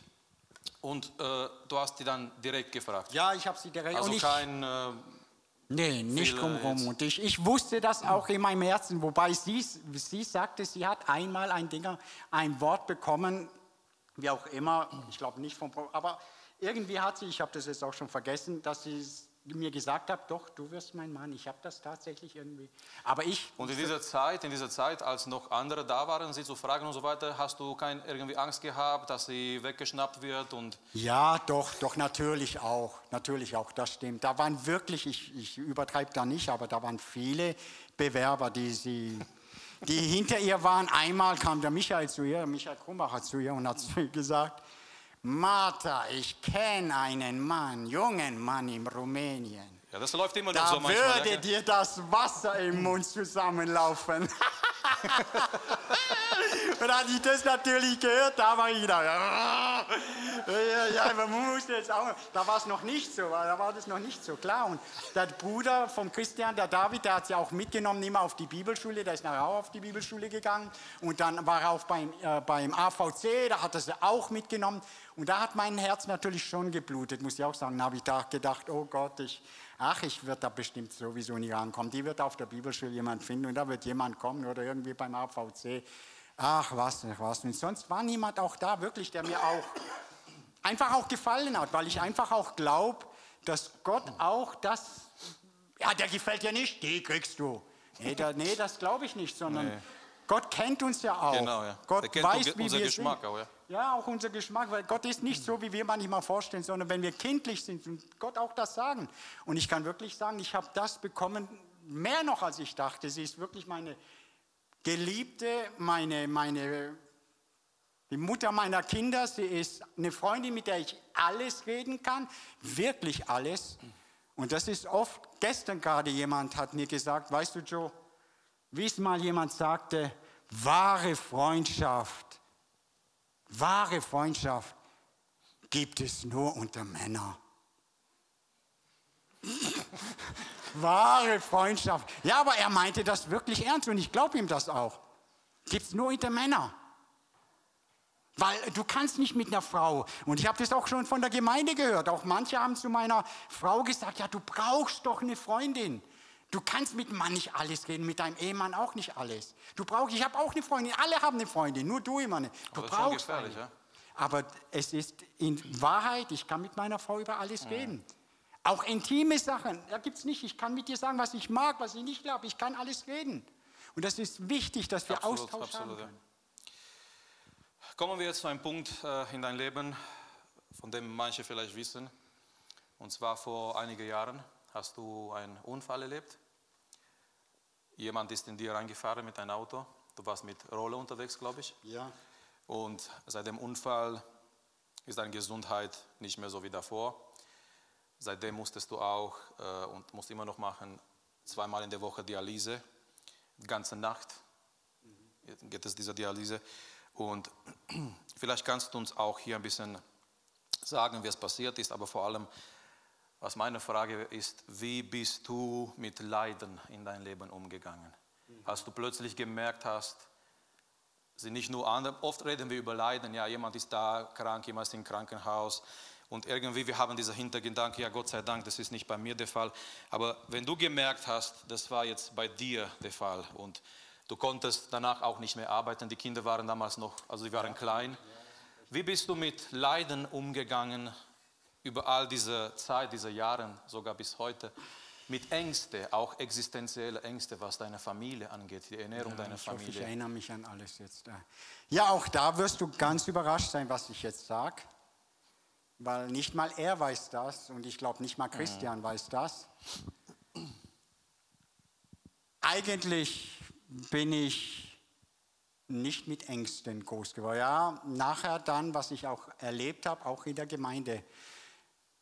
und äh, du hast die dann direkt gefragt. Ja, ich habe sie direkt. Also und ich, kein, äh, Nee, nicht drumherum. Und ich, ich wusste das auch in meinem Herzen, wobei sie, sie sagte, sie hat einmal ein Dinger, ein Wort bekommen, wie auch immer, ich glaube nicht vom, aber irgendwie hat sie, ich habe das jetzt auch schon vergessen, dass sie mir gesagt habe, doch, du wirst mein Mann. Ich habe das tatsächlich irgendwie. Aber ich. Und in dieser Zeit, in dieser Zeit, als noch andere da waren, sie zu fragen und so weiter, hast du kein irgendwie Angst gehabt, dass sie weggeschnappt wird und Ja, doch, doch, natürlich auch. Natürlich auch, das stimmt. Da waren wirklich, ich, ich übertreibe da nicht, aber da waren viele Bewerber, die sie. Die hinter ihr waren, einmal kam der Michael zu ihr, Michael Krumbacher zu ihr und hat zu ihr gesagt, Martha, ich kenne einen Mann, jungen Mann in Rumänien. ja, das läuft immer noch Da so manchmal. würde ja. dir das Wasser im Mund zusammenlaufen. *laughs* und als ich das natürlich gehört, da war ich da. Ja, ja, man musste jetzt auch, da war es noch nicht so, da war das noch nicht so klar. Und der Bruder vom Christian, der David, der hat sie auch mitgenommen, immer auf die Bibelschule, der ist nachher auch auf die Bibelschule gegangen. Und dann war er auch beim, äh, beim AVC, da hat er sie auch mitgenommen. Und da hat mein Herz natürlich schon geblutet, muss ich auch sagen. Da habe ich da gedacht, oh Gott, ich, ach, ich werde da bestimmt sowieso nicht rankommen. Die wird auf der Bibelschule jemand finden und da wird jemand kommen oder irgendwie beim AVC. Ach, was, ach, was. Und sonst war niemand auch da, wirklich, der mir auch einfach auch gefallen hat, weil ich einfach auch glaube, dass Gott auch das, ja, der gefällt dir nicht, die kriegst du. Nee, da, nee das glaube ich nicht, sondern Nee. Gott kennt uns ja auch. Genau, ja. Gott kennt weiß, wie wir Geschmack sind. auch, ja. Ja, auch unser Geschmack, weil Gott ist nicht so, wie wir manchmal vorstellen, sondern wenn wir kindlich sind und Gott auch das sagen. Und ich kann wirklich sagen, ich habe das bekommen, mehr noch als ich dachte. Sie ist wirklich meine Geliebte, meine, meine, die Mutter meiner Kinder. Sie ist eine Freundin, mit der ich alles reden kann, wirklich alles. Und das ist oft, gestern gerade jemand hat mir gesagt, weißt du Joe, wie es mal jemand sagte, wahre Freundschaft, wahre Freundschaft gibt es nur unter Männern. *laughs* wahre Freundschaft. Ja, aber er meinte das wirklich ernst und ich glaube ihm das auch. Gibt es nur unter Männern. Weil du kannst nicht mit einer Frau, und ich habe das auch schon von der Gemeinde gehört, auch manche haben zu meiner Frau gesagt, ja, du brauchst doch eine Freundin. Du kannst mit dem Mann nicht alles reden, mit deinem Ehemann auch nicht alles. Du brauchst, ich habe auch eine Freundin, alle haben eine Freundin, nur du immer nicht. Du Aber das ist brauchst gefährlich, eine. ja. Aber es ist in Wahrheit, ich kann mit meiner Frau über alles reden. Auch intime Sachen, da gibt es nicht. Ich kann mit dir sagen, was ich mag, was ich nicht glaube. Ich kann alles reden. Und das ist wichtig, dass wir Absolut, Austausch absolut, haben können. Kommen wir jetzt zu einem Punkt äh, in dein Leben, von dem manche vielleicht wissen. Und zwar vor einigen Jahren hast du einen Unfall erlebt. Jemand ist in dir reingefahren mit einem Auto. Du warst mit Roller unterwegs, glaube ich. Ja. Und seit dem Unfall ist deine Gesundheit nicht mehr so wie davor. Seitdem musstest du auch äh, und musst immer noch machen, zweimal in der Woche Dialyse, die ganze Nacht geht es dieser Dialyse. Und *clears throat* vielleicht kannst du uns auch hier ein bisschen sagen, wie es passiert ist, aber vor allem, was meine Frage ist, wie bist du mit Leiden in dein Leben umgegangen? Als du plötzlich gemerkt hast, sind nicht nur andere, oft reden wir über Leiden, ja, jemand ist da krank, jemand ist im Krankenhaus und irgendwie wir haben diesen Hintergedanken, ja, Gott sei Dank, das ist nicht bei mir der Fall. Aber wenn du gemerkt hast, das war jetzt bei dir der Fall und du konntest danach auch nicht mehr arbeiten, die Kinder waren damals noch, also sie waren klein. Wie bist du mit Leiden umgegangen über all diese Zeit, diese Jahre, sogar bis heute? Mit Ängste, auch existenzielle Ängste, was deine Familie angeht, die Ernährung deiner Ich hoffe, ich Familie. erinnere mich an alles jetzt. Ja, auch da wirst du ganz überrascht sein, was ich jetzt sage. Weil nicht mal er weiß das und ich glaube nicht mal Christian weiß das. Eigentlich bin ich nicht mit Ängsten groß geworden. Ja, nachher dann, was ich auch erlebt habe, auch in der Gemeinde.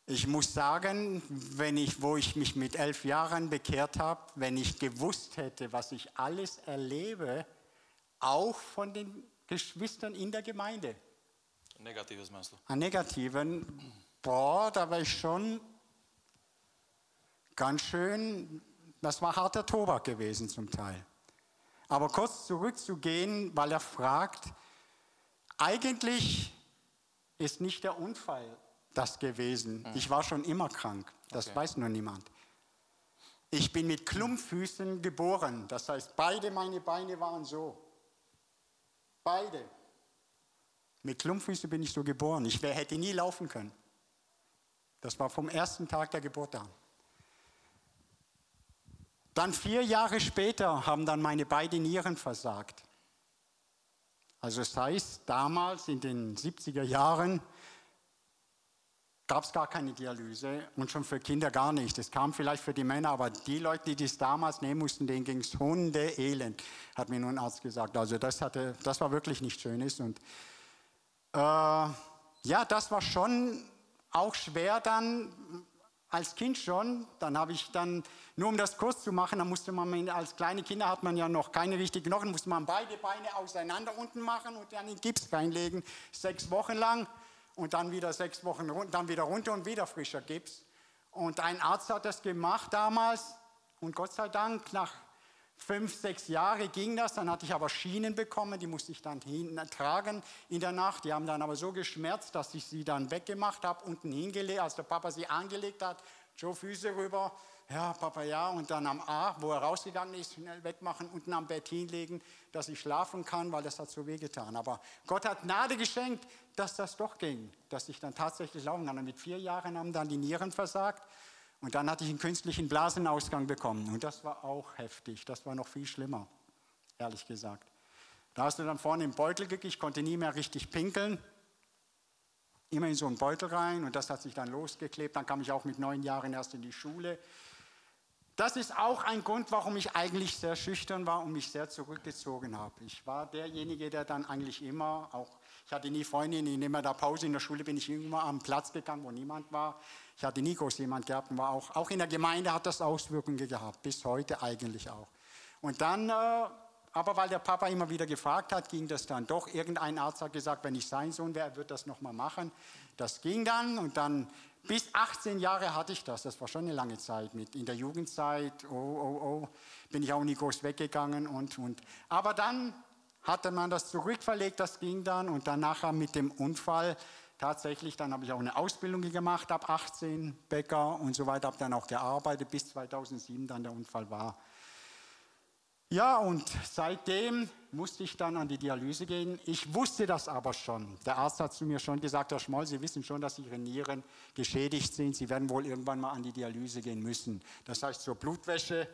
Ich muss sagen, wenn ich, wo ich mich mit elf Jahren bekehrt habe, wenn ich gewusst hätte, was ich alles erlebe, auch von den Geschwistern in der Gemeinde, Negatives meinst du? an Negativen, boah, da war ich schon ganz schön, das war harter Tobak gewesen zum Teil. Aber kurz zurückzugehen, weil er fragt, eigentlich ist nicht der Unfall das gewesen. Ich war schon immer krank, das Okay. weiß nur niemand. Ich bin mit Klumpfüßen geboren, das heißt, beide meine Beine waren so. Beide. Mit Klumpfüßen bin ich so geboren. Ich wär, hätte nie laufen können. Das war vom ersten Tag der Geburt an. Dann vier Jahre später haben dann meine beiden Nieren versagt. Also das heißt, damals in den 70er Jahren gab es gar keine Dialyse und schon für Kinder gar nicht. Es kam vielleicht für die Männer, aber die Leute, die das damals nehmen mussten, denen ging es Hundeelend, hat mir nun ein Arzt gesagt. Also das, hatte, das war wirklich nicht Schönes. Und äh, ja, das war schon auch schwer dann als Kind schon. Dann habe ich dann, nur um das kurz zu machen, dann musste man, als kleine Kinder hat man ja noch keine richtigen Knochen, musste man beide Beine auseinander unten machen und dann in Gips reinlegen, sechs Wochen lang und dann wieder sechs Wochen dann wieder runter und wieder frischer Gips. Und ein Arzt hat das gemacht damals und Gott sei Dank, nach fünf, sechs Jahren ging das. Dann hatte ich aber Schienen bekommen, die musste ich dann hin, tragen in der Nacht. Die haben dann aber so geschmerzt, dass ich sie dann weggemacht habe, unten hingelegt, als der Papa sie angelegt hat, Joe Füße rüber, ja, Papa, ja, und dann am A, wo er rausgegangen ist, schnell wegmachen, unten am Bett hinlegen, dass ich schlafen kann, weil das hat so wehgetan. Aber Gott hat Gnade geschenkt, dass das doch ging, dass ich dann tatsächlich laufen kann. Und mit vier Jahren haben dann die Nieren versagt und dann hatte ich einen künstlichen Blasenausgang bekommen. Und das war auch heftig, das war noch viel schlimmer, ehrlich gesagt. Da hast du dann vorne im Beutel gekriegt, ich konnte nie mehr richtig pinkeln immer in so einen Beutel rein und das hat sich dann losgeklebt. Dann kam ich auch mit neun Jahren erst in die Schule. Das ist auch ein Grund, warum ich eigentlich sehr schüchtern war und mich sehr zurückgezogen habe. Ich war derjenige, der dann eigentlich immer, auch ich hatte nie Freundinnen, in immer der Pause in der Schule bin ich immer am Platz gegangen, wo niemand war. Ich hatte nie groß jemand gehabt und war auch, auch in der Gemeinde hat das Auswirkungen gehabt, bis heute eigentlich auch. Und dann, äh, aber weil der Papa immer wieder gefragt hat, ging das dann doch. Irgendein Arzt hat gesagt, wenn ich sein Sohn wäre, wird das nochmal machen. Das ging dann und dann bis 18 Jahre hatte ich das. Das war schon eine lange Zeit. Mit in der Jugendzeit, oh, oh, oh, bin ich auch nie groß weggegangen. Und, und. Aber dann hatte man das zurückverlegt, das ging dann. Und dann nachher mit dem Unfall, tatsächlich, dann habe ich auch eine Ausbildung gemacht, ab 18, Bäcker und so weiter, habe dann auch gearbeitet, bis 2007 dann der Unfall war. Ja, und seitdem musste ich dann an die Dialyse gehen. Ich wusste das aber schon. Der Arzt hat zu mir schon gesagt, Herr Schmoll, Sie wissen schon, dass Ihre Nieren geschädigt sind. Sie werden wohl irgendwann mal an die Dialyse gehen müssen. Das heißt zur Blutwäsche.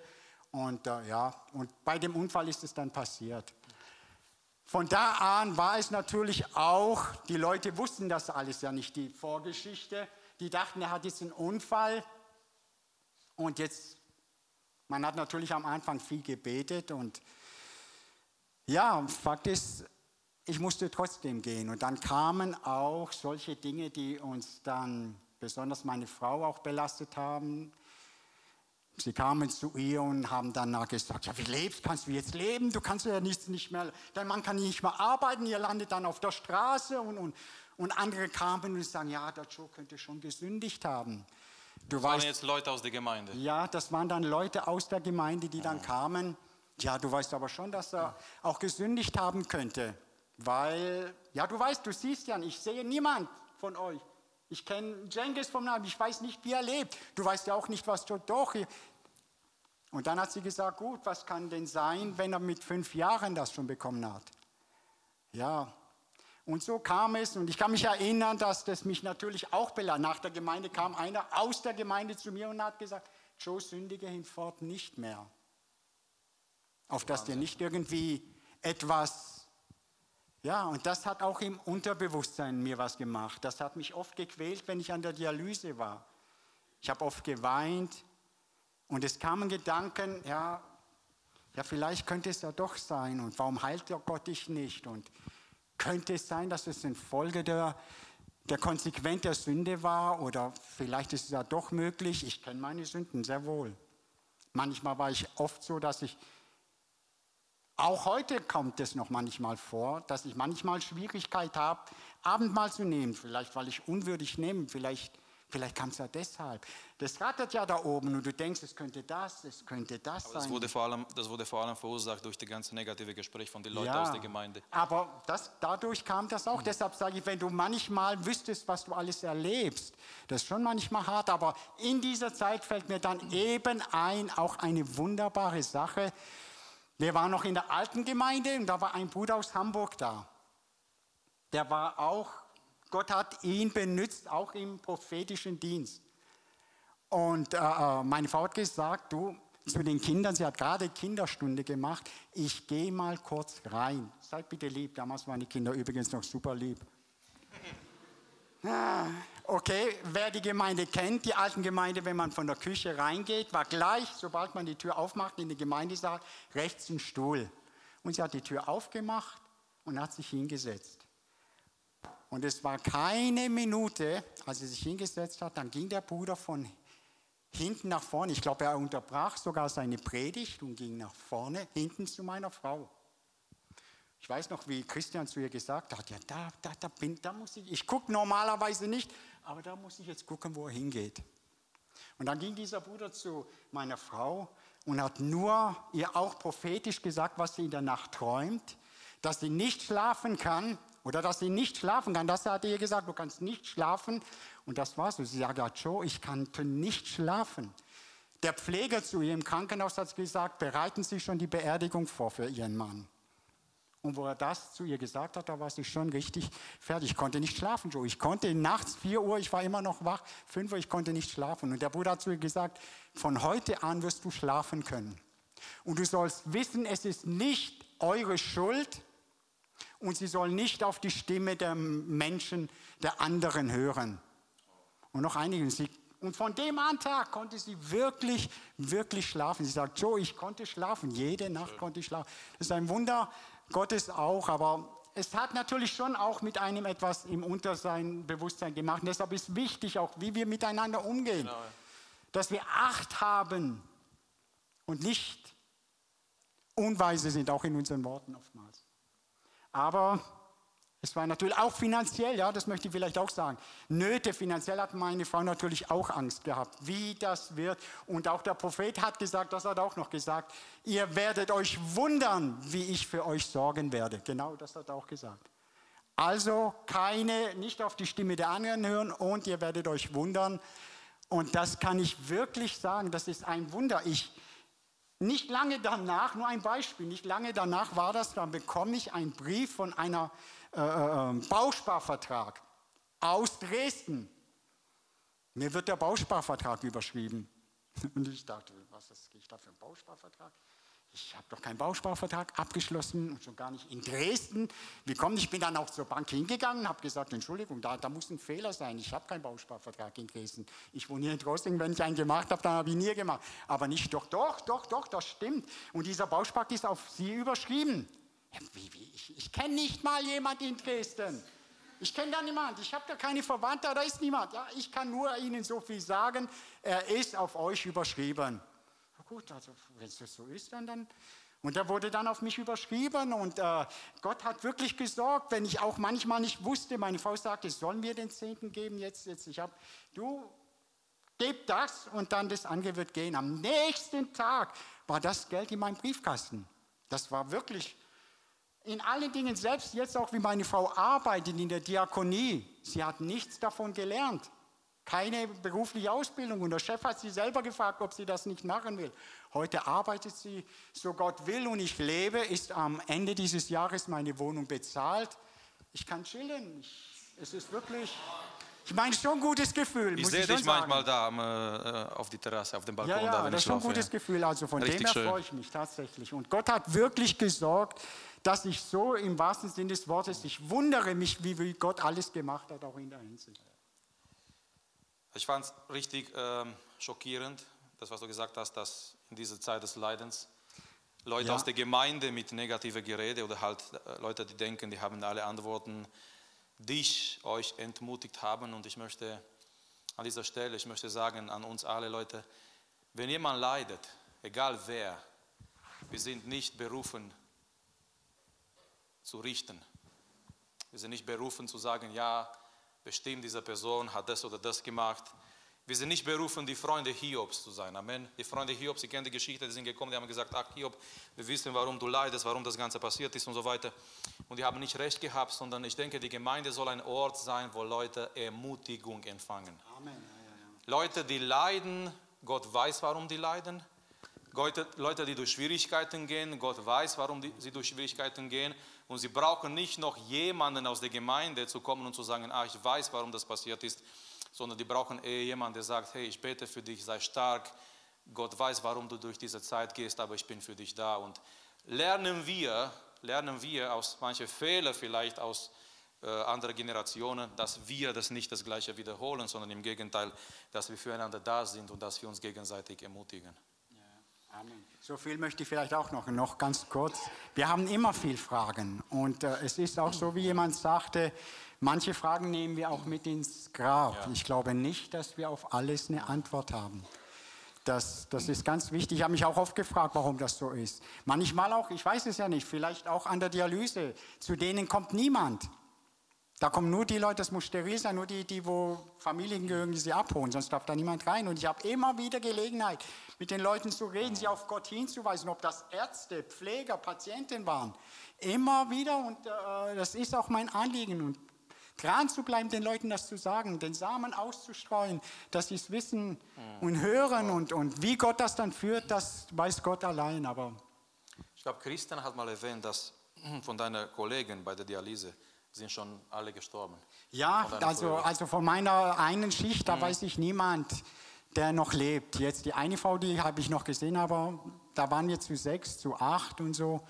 Und äh, ja, und bei dem Unfall ist es dann passiert. Von da an war es natürlich auch, die Leute wussten das alles ja nicht, die Vorgeschichte. Die dachten, er hat jetzt einen Unfall und jetzt man hat natürlich am Anfang viel gebetet und ja, Fakt ist, ich musste trotzdem gehen. Und dann kamen auch solche Dinge, die uns dann, besonders meine Frau, auch belastet haben. Sie kamen zu ihr und haben danach gesagt, ja, wie lebst, kannst du jetzt leben? Du kannst ja nichts nicht mehr, dein Mann kann nicht mehr arbeiten, ihr landet dann auf der Straße und, und, und andere kamen und sagen, ja, der Joe könnte schon gesündigt haben. Du das waren jetzt Leute aus der Gemeinde. Ja, das waren dann Leute aus der Gemeinde, die dann kamen. Ja, du weißt aber schon, dass er auch gesündigt haben könnte. Weil, ja, du weißt, du siehst ja, ich sehe niemand von euch. Ich kenne Jengis vom Namen, ich weiß nicht, wie er lebt. Du weißt ja auch nicht, was du doch. Und dann hat sie gesagt, gut, was kann denn sein, wenn er mit fünf Jahren das schon bekommen hat? Ja, und so kam es, und ich kann mich erinnern, dass das mich natürlich auch belastet. Nach der Gemeinde kam einer aus der Gemeinde zu mir und hat gesagt, Joe, sündige hinfort nicht mehr. Auf dass dir nicht irgendwie etwas, ja, und das hat auch im Unterbewusstsein mir was gemacht. Das hat mich oft gequält, wenn ich an der Dialyse war. Ich habe oft geweint und es kamen Gedanken, ja, ja, vielleicht könnte es ja doch sein und warum heilt der Gott dich nicht? Und könnte es sein, dass es in Folge der, der Konsequenz der Sünde war oder vielleicht ist es ja doch möglich. Ich kenne meine Sünden sehr wohl. Manchmal war ich oft so, dass ich, auch heute kommt es noch manchmal vor, dass ich manchmal Schwierigkeit habe, Abendmahl zu nehmen. Vielleicht, weil ich unwürdig nehme, vielleicht Vielleicht kam es ja deshalb. Das rattert ja da oben und du denkst, es könnte das, es könnte das aber sein. Das wurde, vor allem, das wurde vor allem verursacht durch die ganze negative Gespräche von den Leuten ja, aus der Gemeinde. Aber das, dadurch kam das auch. Mhm. Deshalb sage ich, wenn du manchmal wüsstest, was du alles erlebst, das ist schon manchmal hart, aber in dieser Zeit fällt mir dann eben ein, auch eine wunderbare Sache. Wir waren noch in der alten Gemeinde und da war ein Bruder aus Hamburg da. Der war auch Gott hat ihn benutzt, auch im prophetischen Dienst. Und äh, äh, meine Frau hat gesagt, du, zu den Kindern, sie hat gerade Kinderstunde gemacht, ich gehe mal kurz rein. Seid bitte lieb, damals waren die Kinder übrigens noch super lieb. *laughs* Okay, wer die Gemeinde kennt, die alten Gemeinde, wenn man von der Küche reingeht, war gleich, sobald man die Tür aufmacht in den Gemeindesaal, rechts ein Stuhl. Und sie hat die Tür aufgemacht und hat sich hingesetzt. Und es war keine Minute, als sie sich hingesetzt hat, dann ging der Bruder von hinten nach vorne. Ich glaube, er unterbrach sogar seine Predigt und ging nach vorne, hinten zu meiner Frau. Ich weiß noch, wie Christian zu ihr gesagt hat, ja, da, da, da, bin, da muss ich, ich gucke normalerweise nicht, aber da muss ich jetzt gucken, wo er hingeht. Und dann ging dieser Bruder zu meiner Frau und hat nur ihr auch prophetisch gesagt, was sie in der Nacht träumt, dass sie nicht schlafen kann oder dass sie nicht schlafen kann. Das hat er ihr gesagt, du kannst nicht schlafen. Und das war so. Sie sagte, Joe, ich kann nicht schlafen. Der Pfleger zu ihr im Krankenhaus hat gesagt, bereiten Sie schon die Beerdigung vor für Ihren Mann. Und wo er das zu ihr gesagt hat, da war sie schon richtig fertig. Ich konnte nicht schlafen, Joe. Ich konnte nachts 4 Uhr, ich war immer noch wach, 5 Uhr, ich konnte nicht schlafen. Und der Bruder hat zu ihr gesagt, von heute an wirst du schlafen können. Und du sollst wissen, es ist nicht eure Schuld und sie soll nicht auf die Stimme der Menschen, der anderen hören. Und noch einigen, sie und von dem an Tag konnte sie wirklich, wirklich schlafen. Sie sagt, Joe, ich konnte schlafen. Jede Nacht konnte ich schlafen. Das ist ein Wunder, Gottes auch, aber es hat natürlich schon auch mit einem etwas im Untersein, Bewusstsein gemacht. Und deshalb ist wichtig auch, wie wir miteinander umgehen. Genau. Dass wir Acht haben und nicht unweise sind, auch in unseren Worten oftmals. Aber es war natürlich auch finanziell, ja, das möchte ich vielleicht auch sagen. Nöte finanziell hat meine Frau natürlich auch Angst gehabt, wie das wird. Und auch der Prophet hat gesagt, das hat auch noch gesagt, ihr werdet euch wundern, wie ich für euch sorgen werde. Genau, das hat er auch gesagt. Also keine, nicht auf die Stimme der anderen hören und ihr werdet euch wundern. Und das kann ich wirklich sagen, das ist ein Wunder. Ich, nicht lange danach, nur ein Beispiel, nicht lange danach war das, dann bekomme ich einen Brief von einer äh, äh, ähm, Bausparvertrag aus Dresden. Mir wird der Bausparvertrag überschrieben. *laughs* Und ich dachte, was ist ich da für einen Bausparvertrag? Ich habe doch keinen Bausparvertrag abgeschlossen und schon gar nicht in Dresden. Wie kommt? Ich bin dann auch zur Bank hingegangen, habe gesagt, Entschuldigung, da, da, muss ein Fehler sein. Ich habe keinen Bausparvertrag in Dresden. Ich wohne hier in Trosting, wenn ich einen gemacht habe, dann habe ich ihn nie gemacht. Aber nicht, doch, doch, doch, doch, das stimmt. Und dieser Bausparvertrag ist auf Sie überschrieben. Wie, wie? Ich, ich kenne nicht mal jemanden in Dresden. Ich kenne da niemanden. Ich habe da keine Verwandte, da ist niemand. Ja, ich kann nur Ihnen so viel sagen. Er ist auf euch überschrieben. Na gut, also wenn es so ist, dann, dann und er wurde dann auf mich überschrieben und äh, Gott hat wirklich gesorgt, wenn ich auch manchmal nicht wusste. Meine Frau sagte, sollen wir den Zehnten geben jetzt? jetzt ich habe, du gib das und dann das andere wird gehen. Am nächsten Tag war das Geld in meinem Briefkasten. Das war wirklich in allen Dingen, selbst jetzt auch wie meine Frau arbeitet in der Diakonie, sie hat nichts davon gelernt. Keine berufliche Ausbildung. Und der Chef hat sie selber gefragt, ob sie das nicht machen will. Heute arbeitet sie, so Gott will und ich lebe, ist am Ende dieses Jahres meine Wohnung bezahlt. Ich kann chillen. Es ist wirklich, ich meine, schon ein gutes Gefühl. Ich sehe dich manchmal da äh, auf die Terrasse, auf dem Balkon. Ja, ja, da, wenn das ist schon ein gutes ja. Gefühl. Also von Richtig dem her freue ich mich tatsächlich. Und Gott hat wirklich gesorgt, dass ich so im wahrsten Sinne des Wortes, ich wundere mich, wie, Gott alles gemacht hat, auch in der Hinsicht. Ich fand es richtig äh, schockierend, das, was du gesagt hast, dass in dieser Zeit des Leidens Leute ja. aus der Gemeinde mit negativer Gerede oder halt äh, Leute, die denken, die haben alle Antworten, dich, euch entmutigt haben. Und ich möchte an dieser Stelle, ich möchte sagen an uns alle Leute, wenn jemand leidet, egal wer, wir sind nicht berufen, zu richten. Wir sind nicht berufen zu sagen, ja, bestimmt diese Person hat das oder das gemacht. Wir sind nicht berufen, die Freunde Hiobs zu sein. Amen. Die Freunde Hiobs, Sie kennen die Geschichte, die sind gekommen, die haben gesagt, ach Hiob, wir wissen, warum du leidest, warum das Ganze passiert ist und so weiter. Und die haben nicht recht gehabt, sondern ich denke, die Gemeinde soll ein Ort sein, wo Leute Ermutigung empfangen. Amen. Leute, die leiden, Gott weiß, warum die leiden. Leute, die durch Schwierigkeiten gehen, Gott weiß, warum sie durch Schwierigkeiten gehen. Und sie brauchen nicht noch jemanden aus der Gemeinde zu kommen und zu sagen, ah, ich weiß, warum das passiert ist, sondern die brauchen eher jemanden, der sagt, hey, ich bete für dich, sei stark, Gott weiß, warum du durch diese Zeit gehst, aber ich bin für dich da. Und lernen wir, lernen wir aus manchen Fehlern vielleicht aus äh, anderen Generationen, dass wir das nicht das Gleiche wiederholen, sondern im Gegenteil, dass wir füreinander da sind und dass wir uns gegenseitig ermutigen. Amen. So viel möchte ich vielleicht auch noch, noch ganz kurz. Wir haben immer viel Fragen und äh, es ist auch so, wie jemand sagte, manche Fragen nehmen wir auch mit ins Grab. Ja. Ich glaube nicht, dass wir auf alles eine Antwort haben. Das, das ist ganz wichtig. Ich habe mich auch oft gefragt, warum das so ist. Manchmal auch, ich weiß es ja nicht, vielleicht auch an der Dialyse. Zu denen kommt niemand. Da kommen nur die Leute, das muss steril sein, nur die, die wo Familien gehören, die sie abholen, sonst darf da niemand rein. Und ich habe immer wieder Gelegenheit, mit den Leuten zu reden, sie auf Gott hinzuweisen, ob das Ärzte, Pfleger, Patienten waren. Immer wieder und äh, das ist auch mein Anliegen. Und dran zu bleiben, den Leuten das zu sagen, den Samen auszustreuen, dass sie es wissen und hören und, und wie Gott das dann führt, das weiß Gott allein. Aber ich glaube, Christian hat mal erwähnt, dass von deinen Kollegen bei der Dialyse, sind schon alle gestorben. Ja, also, also von meiner einen Schicht, da mhm. weiß ich niemand, der noch lebt. Jetzt die eine Frau, die habe ich noch gesehen, aber da waren wir zu sechs, zu acht und so.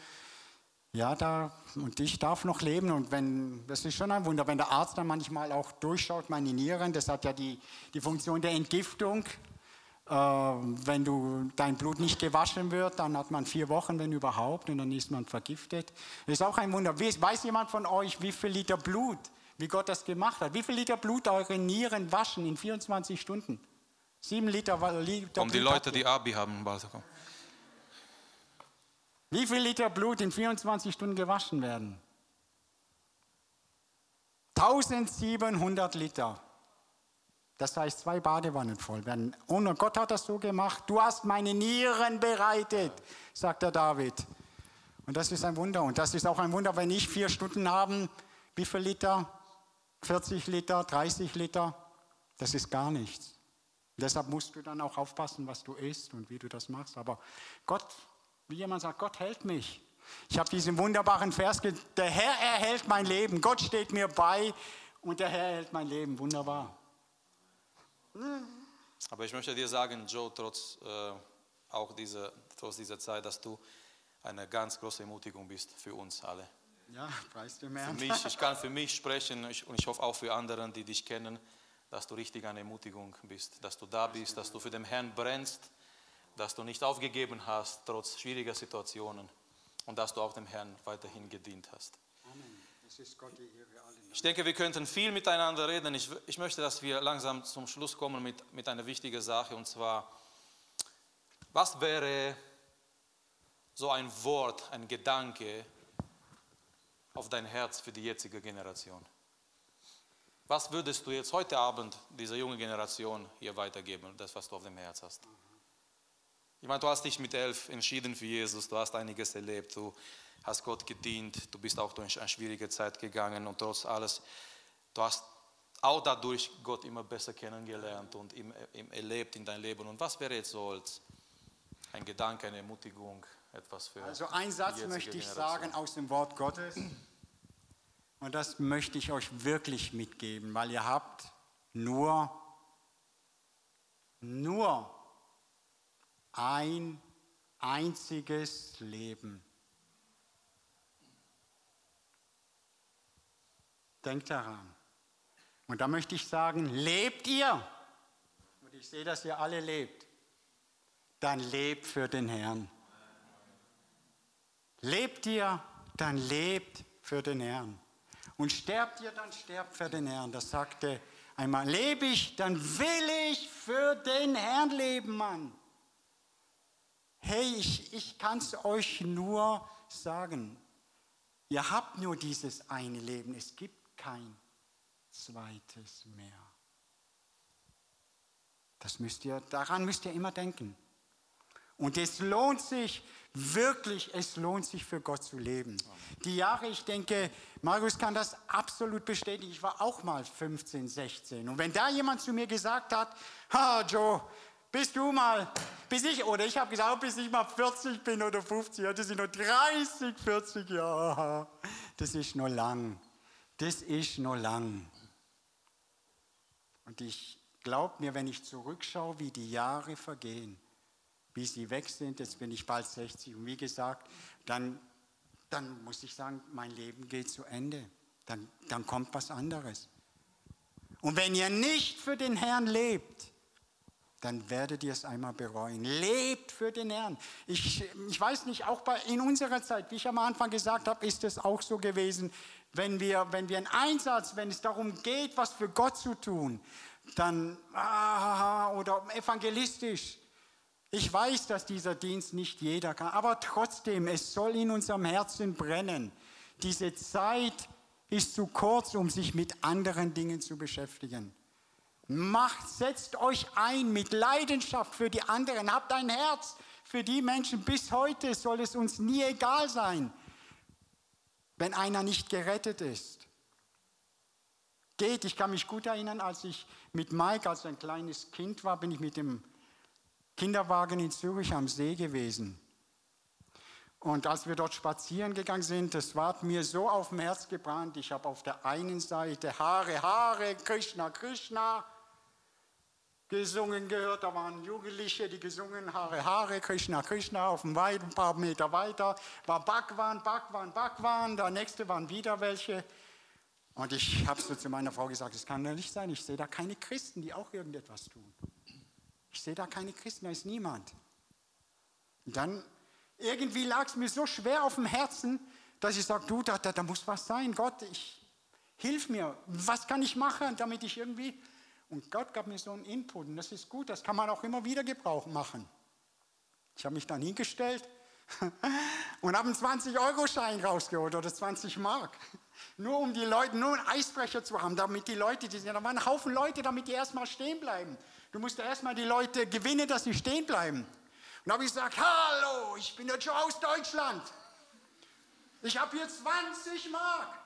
Ja, da, und ich darf noch leben. Und wenn, das ist schon ein Wunder, wenn der Arzt dann manchmal auch durchschaut, meine Nieren, das hat ja die, die Funktion der Entgiftung. Äh, wenn du, dein Blut nicht gewaschen wird, dann hat man vier Wochen, wenn überhaupt, und dann ist man vergiftet. Das ist auch ein Wunder. Weiß jemand von euch, wie viel Liter Blut, wie Gott das gemacht hat? Wie viel Liter Blut eure Nieren waschen in 24 Stunden? Sieben Liter, Liter Um die Leute, die Abi haben, bald kommen. Wie viel Liter Blut in 24 Stunden gewaschen werden? 1700 Liter. Das heißt, zwei Badewannen voll werden. Und Gott hat das so gemacht. Du hast meine Nieren bereitet, sagt der David. Und das ist ein Wunder. Und das ist auch ein Wunder, wenn ich vier Stunden habe, wie viel Liter? 40 Liter, 30 Liter? Das ist gar nichts. Und deshalb musst du dann auch aufpassen, was du isst und wie du das machst. Aber Gott, wie jemand sagt, Gott hält mich. Ich habe diesen wunderbaren Vers, der Herr erhält mein Leben. Gott steht mir bei und der Herr erhält mein Leben. Wunderbar. Aber ich möchte dir sagen, Joe, trotz äh, auch dieser, trotz dieser Zeit, dass du eine ganz große Ermutigung bist für uns alle. Ja, preis dir mehr. Für mich, ich kann für mich sprechen und ich hoffe auch für andere, die dich kennen, dass du richtig eine Ermutigung bist, dass du da bist, dass du für den Herrn brennst, dass du nicht aufgegeben hast, trotz schwieriger Situationen und dass du auch dem Herrn weiterhin gedient hast. Amen. Es ist Gott die Ehre. Ich denke, wir könnten viel miteinander reden. Ich, ich möchte, dass wir langsam zum Schluss kommen mit, mit einer wichtigen Sache, und zwar, was wäre so ein Wort, ein Gedanke auf dein Herz für die jetzige Generation? Was würdest du jetzt heute Abend dieser jungen Generation hier weitergeben, das, was du auf dem Herz hast? Ich meine, du hast dich mit elf entschieden für Jesus, du hast einiges erlebt, du hast Gott gedient, du bist auch durch eine schwierige Zeit gegangen und trotz alles, du hast auch dadurch Gott immer besser kennengelernt und ihm, ihm erlebt in dein Leben. Und was wäre jetzt so als ein Gedanke, eine Ermutigung, etwas für Also ein Satz möchte ich sagen aus dem Wort Gottes. Und das möchte ich euch wirklich mitgeben, weil ihr habt nur, nur ein einziges Leben. Denkt daran. Und da möchte ich sagen, lebt ihr? Und ich sehe, dass ihr alle lebt. Dann lebt für den Herrn. Lebt ihr, dann lebt für den Herrn. Und sterbt ihr, dann sterbt für den Herrn. Das sagte einmal, lebe ich, dann will ich für den Herrn leben, Mann. Hey, ich, ich kann es euch nur sagen. Ihr habt nur dieses eine Leben. Es gibt kein zweites mehr. Das müsst ihr, daran müsst ihr immer denken. Und es lohnt sich wirklich, es lohnt sich für Gott zu leben. Die Jahre, ich denke, Markus kann das absolut bestätigen. Ich war auch mal 15, 16. Und wenn da jemand zu mir gesagt hat, ha Joe, bist du mal, bis ich, oder ich habe gesagt, bis ich mal 40 bin oder 50, das sind nur 30, 40 Jahre. Das ist nur lang das ist noch lang. Und ich glaube mir, wenn ich zurückschaue, wie die Jahre vergehen, bis sie weg sind. Jetzt bin ich bald 60 und wie gesagt, dann, dann muss ich sagen, mein Leben geht zu Ende. Dann, dann kommt was anderes. Und wenn ihr nicht für den Herrn lebt, dann werdet ihr es einmal bereuen. Lebt für den Herrn. Ich, ich weiß nicht, auch bei, in unserer Zeit, wie ich am Anfang gesagt habe, ist es auch so gewesen, wenn wir, wenn wir einen Einsatz, wenn es darum geht, was für Gott zu tun, dann, ah, oder evangelistisch. Ich weiß, dass dieser Dienst nicht jeder kann, aber trotzdem, es soll in unserem Herzen brennen. Diese Zeit ist zu kurz, um sich mit anderen Dingen zu beschäftigen. Macht, setzt euch ein mit Leidenschaft für die anderen. Habt ein Herz für die Menschen. Bis heute soll es uns nie egal sein, wenn einer nicht gerettet ist. Geht, ich kann mich gut erinnern, als ich mit Mike als ein kleines Kind war, bin ich mit dem Kinderwagen in Zürich am See gewesen. Und als wir dort spazieren gegangen sind, das war mir so auf dem Herz gebrannt. Ich habe auf der einen Seite Haare, Haare, Krishna, Krishna gesungen gehört. Da waren Jugendliche, die gesungen Hare Hare, Krishna Krishna. Auf dem Weiden, ein paar Meter weiter war Bhagwan, Bhagwan, Bhagwan. Der nächste waren wieder welche. Und ich habe so zu meiner Frau gesagt, es kann doch nicht sein. Ich sehe da keine Christen, die auch irgendetwas tun. Ich sehe da keine Christen, da ist niemand. Und dann irgendwie lag es mir so schwer auf dem Herzen, dass ich sage, du, da, da, da muss was sein. Gott, ich, hilf mir. Was kann ich machen, damit ich irgendwie und Gott gab mir so einen Input und das ist gut, das kann man auch immer wieder Gebrauch machen. Ich habe mich dann hingestellt *laughs* und habe einen 20-Euro-Schein rausgeholt oder 20 Mark. Nur um die Leute, nur einen Eisbrecher zu haben, damit die Leute, die sind, da waren ein Haufen Leute, damit die erstmal stehen bleiben. Du musst erstmal die Leute gewinnen, dass sie stehen bleiben. Und habe ich gesagt, hallo, ich bin jetzt schon aus Deutschland. Ich habe hier 20 Mark.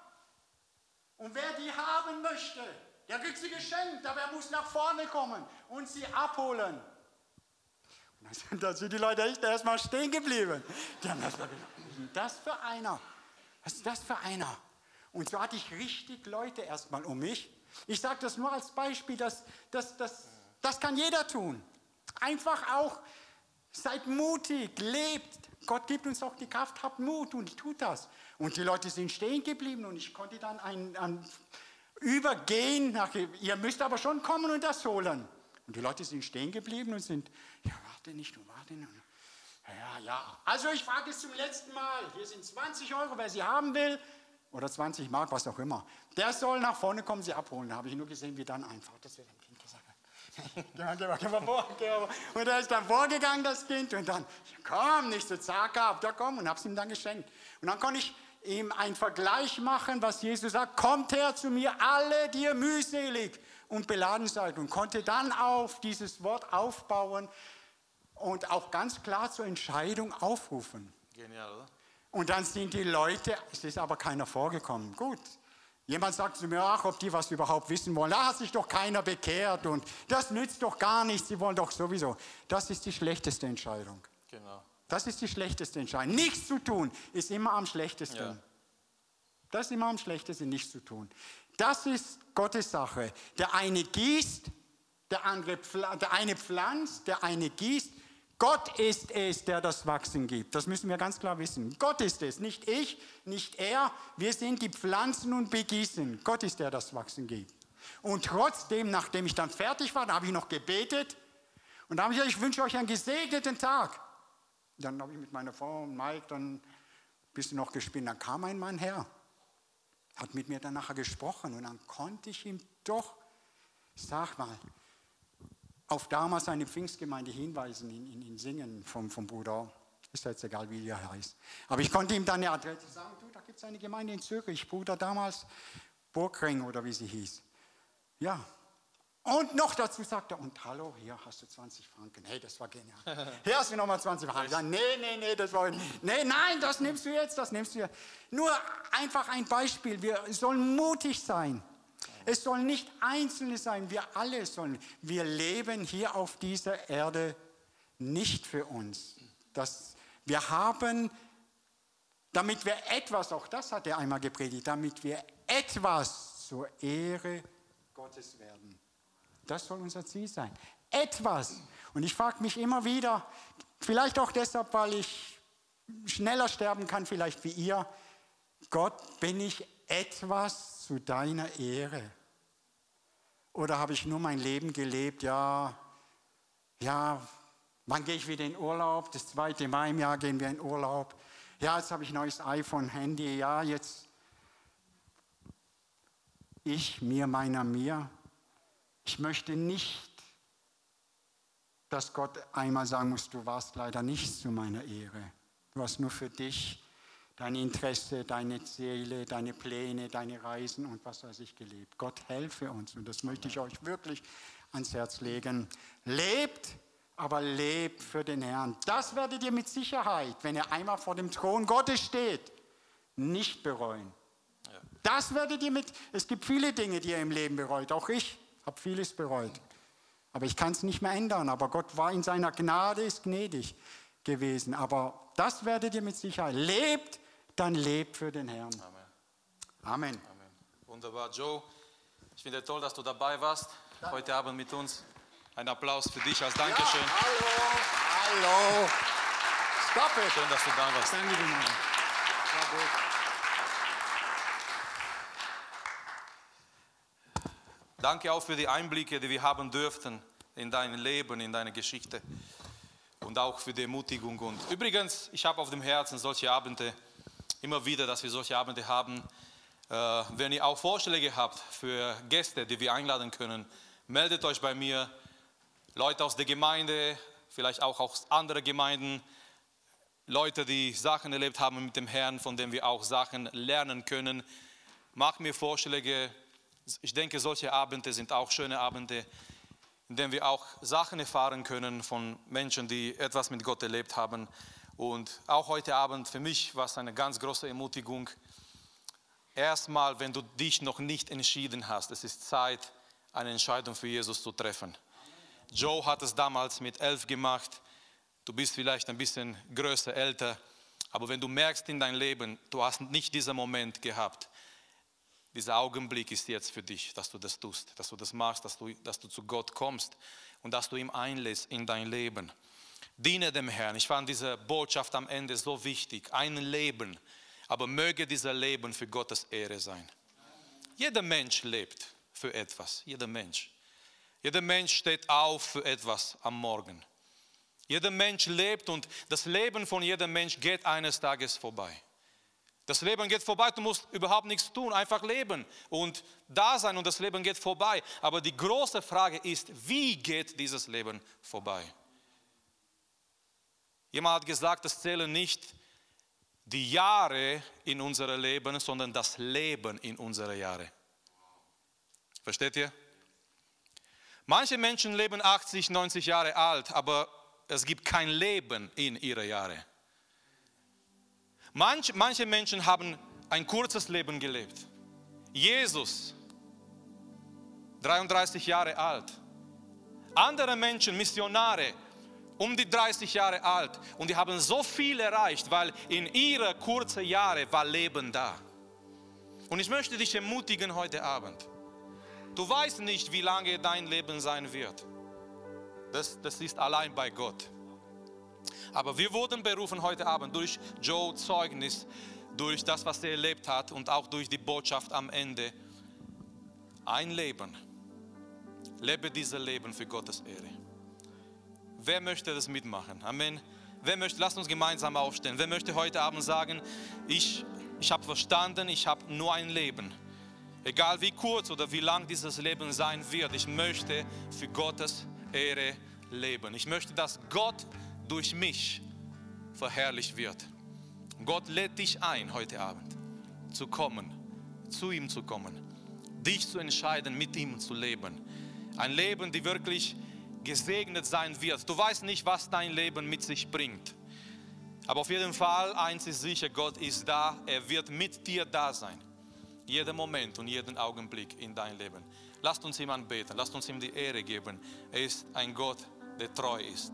Und wer die haben möchte, der kriegt sie geschenkt, aber er muss nach vorne kommen und sie abholen. Und da sind die Leute echt erstmal stehen geblieben. Die haben erstmal was ist das für einer? Was ist das für einer? Und so hatte ich richtig Leute erstmal um mich. Ich sage das nur als Beispiel, das, das, das, das kann jeder tun. Einfach auch, seid mutig, lebt. Gott gibt uns auch die Kraft, habt Mut und tut das. Und die Leute sind stehen geblieben und ich konnte dann ein, ein übergehen. Nach, ihr müsst aber schon kommen und das holen. Und die Leute sind stehen geblieben und sind, ja, warte nicht, du warte nicht. Ja, ja. Also ich frage es zum letzten Mal. Hier sind 20 Euro, wer sie haben will. Oder 20 Mark, was auch immer. Der soll nach vorne kommen, sie abholen. Da habe ich nur gesehen, wie dann einfach, das wird dem Kind gesagt *laughs* geh. Und er ist dann vorgegangen, das Kind. Und dann, komm, nicht so zart gehabt, ja komm. Und habe es ihm dann geschenkt. Und dann konnte ich ihm einen Vergleich machen, was Jesus sagt, kommt her zu mir, alle, die ihr mühselig und beladen seid. Und konnte dann auf dieses Wort aufbauen und auch ganz klar zur Entscheidung aufrufen. Genial, oder? Und dann sind die Leute, es ist aber keiner vorgekommen. Gut, Jemand sagt zu mir, ach, ob die was überhaupt wissen wollen. Da hat sich doch keiner bekehrt und das nützt doch gar nichts. Sie wollen doch sowieso. Das ist die schlechteste Entscheidung. Das ist die schlechteste Entscheidung. Nichts zu tun ist immer am schlechtesten. Ja. Das ist immer am schlechtesten, nichts zu tun. Das ist Gottes Sache. Der eine gießt, der, andere, der eine pflanzt, der eine gießt. Gott ist es, der das Wachsen gibt. Das müssen wir ganz klar wissen. Gott ist es, nicht ich, nicht er. Wir sind die Pflanzen und begießen. Gott ist der, das Wachsen gibt. Und trotzdem, nachdem ich dann fertig war, da habe ich noch gebetet und da habe ich gesagt, ich wünsche euch einen gesegneten Tag. Dann habe ich mit meiner Frau und Mike dann ein bisschen noch gespielt. Dann kam ein Mann her, hat mit mir dann nachher gesprochen und dann konnte ich ihm doch, sag mal, auf damals eine Pfingstgemeinde hinweisen in, in, in Singen vom, vom Bruder. Ist jetzt egal, wie er heißt. Aber ich konnte ihm dann eine Adresse sagen, du, da gibt es eine Gemeinde in Zürich, Bruder damals, Burgring oder wie sie hieß. Ja, und noch dazu sagt er, und hallo, hier hast du 20 Franken. Hey, das war genial. *laughs* Hier hast du nochmal 20 Franken. Ja, nee, nee, nee, das war, nee, nein, das nimmst du jetzt, das nimmst du jetzt. Nur einfach ein Beispiel. Wir sollen mutig sein. Es sollen nicht Einzelne sein, wir alle sollen. Wir leben hier auf dieser Erde nicht für uns. Das, wir haben, damit wir etwas, auch das hat er einmal gepredigt, damit wir etwas zur Ehre Gottes werden. Das soll unser Ziel sein. Etwas. Und ich frage mich immer wieder, vielleicht auch deshalb, weil ich schneller sterben kann, vielleicht wie ihr, Gott, bin ich etwas zu deiner Ehre? Oder habe ich nur mein Leben gelebt, ja, ja, wann gehe ich wieder in Urlaub? Das zweite Mal im Jahr gehen wir in Urlaub. Ja, jetzt habe ich ein neues iPhone, Handy. Ja, jetzt ich, mir, meiner, mir. Ich möchte nicht, dass Gott einmal sagen muss, du warst leider nicht zu meiner Ehre. Du hast nur für dich, dein Interesse, deine Seele, deine Pläne, deine Reisen und was weiß ich gelebt. Gott helfe uns und das möchte ich euch wirklich ans Herz legen. Lebt, aber lebt für den Herrn. Das werdet ihr mit Sicherheit, wenn ihr einmal vor dem Thron Gottes steht, nicht bereuen. Das werdet ihr mit, es gibt viele Dinge, die ihr im Leben bereut. Auch ich habe vieles bereut. Aber ich kann es nicht mehr ändern. Aber Gott war in seiner Gnade, ist gnädig gewesen. Aber das werdet ihr mit Sicherheit. Lebt, dann lebt für den Herrn. Amen. Amen. Amen. Wunderbar, Joe. Ich finde toll, dass du dabei warst heute Abend mit uns. Ein Applaus für dich als Dankeschön. Ja, hallo, hallo. Stop it. Schön, dass du da warst. Danke dir. Mann. War gut. Danke auch für die Einblicke, die wir haben dürften in dein Leben, in deine Geschichte und auch für die Ermutigung. Und übrigens, ich habe auf dem Herzen solche Abende, immer wieder, dass wir solche Abende haben. Äh, wenn ihr auch Vorschläge habt für Gäste, die wir einladen können, meldet euch bei mir. Leute aus der Gemeinde, vielleicht auch aus anderen Gemeinden, Leute, die Sachen erlebt haben mit dem Herrn, von denen wir auch Sachen lernen können. Macht mir Vorschläge. Ich denke, solche Abende sind auch schöne Abende, in denen wir auch Sachen erfahren können von Menschen, die etwas mit Gott erlebt haben. Und auch heute Abend für mich war es eine ganz große Ermutigung. Erstmal, wenn du dich noch nicht entschieden hast, es ist Zeit, eine Entscheidung für Jesus zu treffen. Joe hat es damals mit elf gemacht. Du bist vielleicht ein bisschen größer, älter. Aber wenn du merkst in deinem Leben, du hast nicht diesen Moment gehabt, dieser Augenblick ist jetzt für dich, dass du das tust, dass du das machst, dass du, dass du zu Gott kommst und dass du ihm einlässt in dein Leben. Diene dem Herrn. Ich fand diese Botschaft am Ende so wichtig. Ein Leben, aber möge dieser Leben für Gottes Ehre sein. Jeder Mensch lebt für etwas, jeder Mensch. Jeder Mensch steht auf für etwas am Morgen. Jeder Mensch lebt und das Leben von jedem Mensch geht eines Tages vorbei. Das Leben geht vorbei, du musst überhaupt nichts tun, einfach leben und da sein und das Leben geht vorbei. Aber die große Frage ist, wie geht dieses Leben vorbei? Jemand hat gesagt, es zählen nicht die Jahre in unserem Leben, sondern das Leben in unsere Jahre. Versteht ihr? Manche Menschen leben 80, 90 Jahre alt, aber es gibt kein Leben in ihre Jahre. Manch, manche Menschen haben ein kurzes Leben gelebt. Jesus, 33 Jahre alt. Andere Menschen, Missionare, um die 30 Jahre alt. Und die haben so viel erreicht, weil in ihre kurzen Jahre war Leben da. Und ich möchte dich ermutigen heute Abend. Du weißt nicht, wie lange dein Leben sein wird. Das, das ist allein bei Gott. Aber wir wurden berufen heute Abend durch Joe Zeugnis, durch das, was er erlebt hat und auch durch die Botschaft am Ende. Ein Leben. Lebe dieses Leben für Gottes Ehre. Wer möchte das mitmachen? Amen. Wer möchte, lasst uns gemeinsam aufstehen. Wer möchte heute Abend sagen, ich, ich habe verstanden, ich habe nur ein Leben. Egal wie kurz oder wie lang dieses Leben sein wird, ich möchte für Gottes Ehre leben. Ich möchte, dass Gott durch mich verherrlicht wird. Gott lädt dich ein heute Abend zu kommen, zu ihm zu kommen, dich zu entscheiden, mit ihm zu leben. Ein Leben, die wirklich gesegnet sein wird. Du weißt nicht, was dein Leben mit sich bringt. Aber auf jeden Fall, eins ist sicher, Gott ist da, er wird mit dir da sein. Jeden Moment und jeden Augenblick in dein Leben. Lasst uns ihm anbeten, lasst uns ihm die Ehre geben. Er ist ein Gott, der treu ist.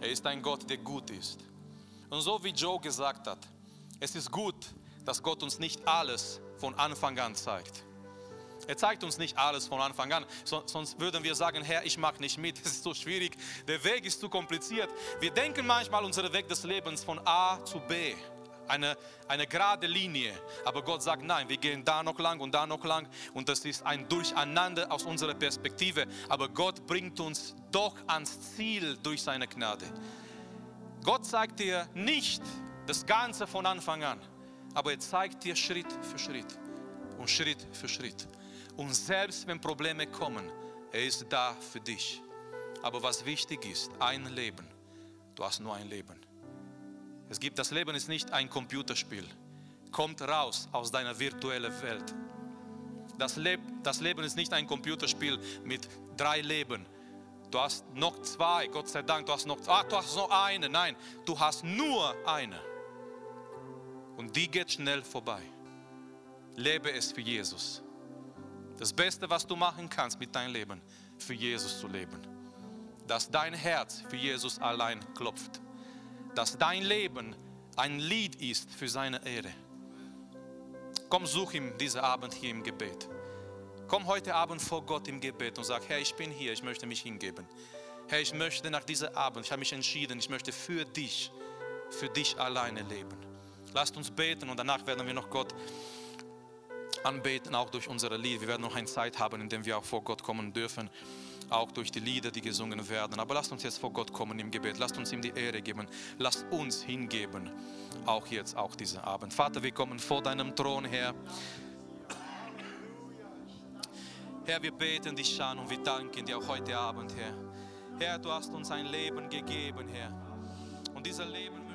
Er ist ein Gott, der gut ist. Und so wie Joe gesagt hat, es ist gut, dass Gott uns nicht alles von Anfang an zeigt. Er zeigt uns nicht alles von Anfang an, sonst würden wir sagen, Herr, ich mag nicht mit, *laughs* es ist so schwierig, der Weg ist zu kompliziert. Wir denken manchmal unseren Weg des Lebens von A zu B, eine, eine gerade Linie. Aber Gott sagt, nein, wir gehen da noch lang und da noch lang und das ist ein Durcheinander aus unserer Perspektive. Aber Gott bringt uns doch ans Ziel durch seine Gnade. Gott zeigt dir nicht das Ganze von Anfang an, aber er zeigt dir Schritt für Schritt und Schritt für Schritt. Und selbst wenn Probleme kommen, er ist da für dich. Aber was wichtig ist, ein Leben. Du hast nur ein Leben. Es gibt, das Leben ist nicht ein Computerspiel. Kommt raus aus deiner virtuellen Welt. Das, Leb, das Leben ist nicht ein Computerspiel mit drei Leben. Du hast noch zwei, Gott sei Dank, du hast noch, ah, du hast noch eine. Nein, du hast nur eine. Und die geht schnell vorbei. Lebe es für Jesus. Das Beste, was du machen kannst mit deinem Leben, für Jesus zu leben. Dass dein Herz für Jesus allein klopft. Dass dein Leben ein Lied ist für seine Ehre. Komm, such ihm diesen Abend hier im Gebet. Komm heute Abend vor Gott im Gebet und sag, Herr, ich bin hier, ich möchte mich hingeben. Herr, ich möchte nach diesem Abend, ich habe mich entschieden, ich möchte für dich, für dich alleine leben. Lasst uns beten und danach werden wir noch Gott anbeten, auch durch unsere Lieder. Wir werden noch eine Zeit haben, in der wir auch vor Gott kommen dürfen, auch durch die Lieder, die gesungen werden. Aber lasst uns jetzt vor Gott kommen im Gebet. Lasst uns ihm die Ehre geben. Lasst uns hingeben, auch jetzt, auch diesen Abend. Vater, wir kommen vor deinem Thron her. Herr, wir beten dich an und wir danken dir auch heute Abend, Herr. Herr, du hast uns ein Leben gegeben, Herr. Und dieser Leben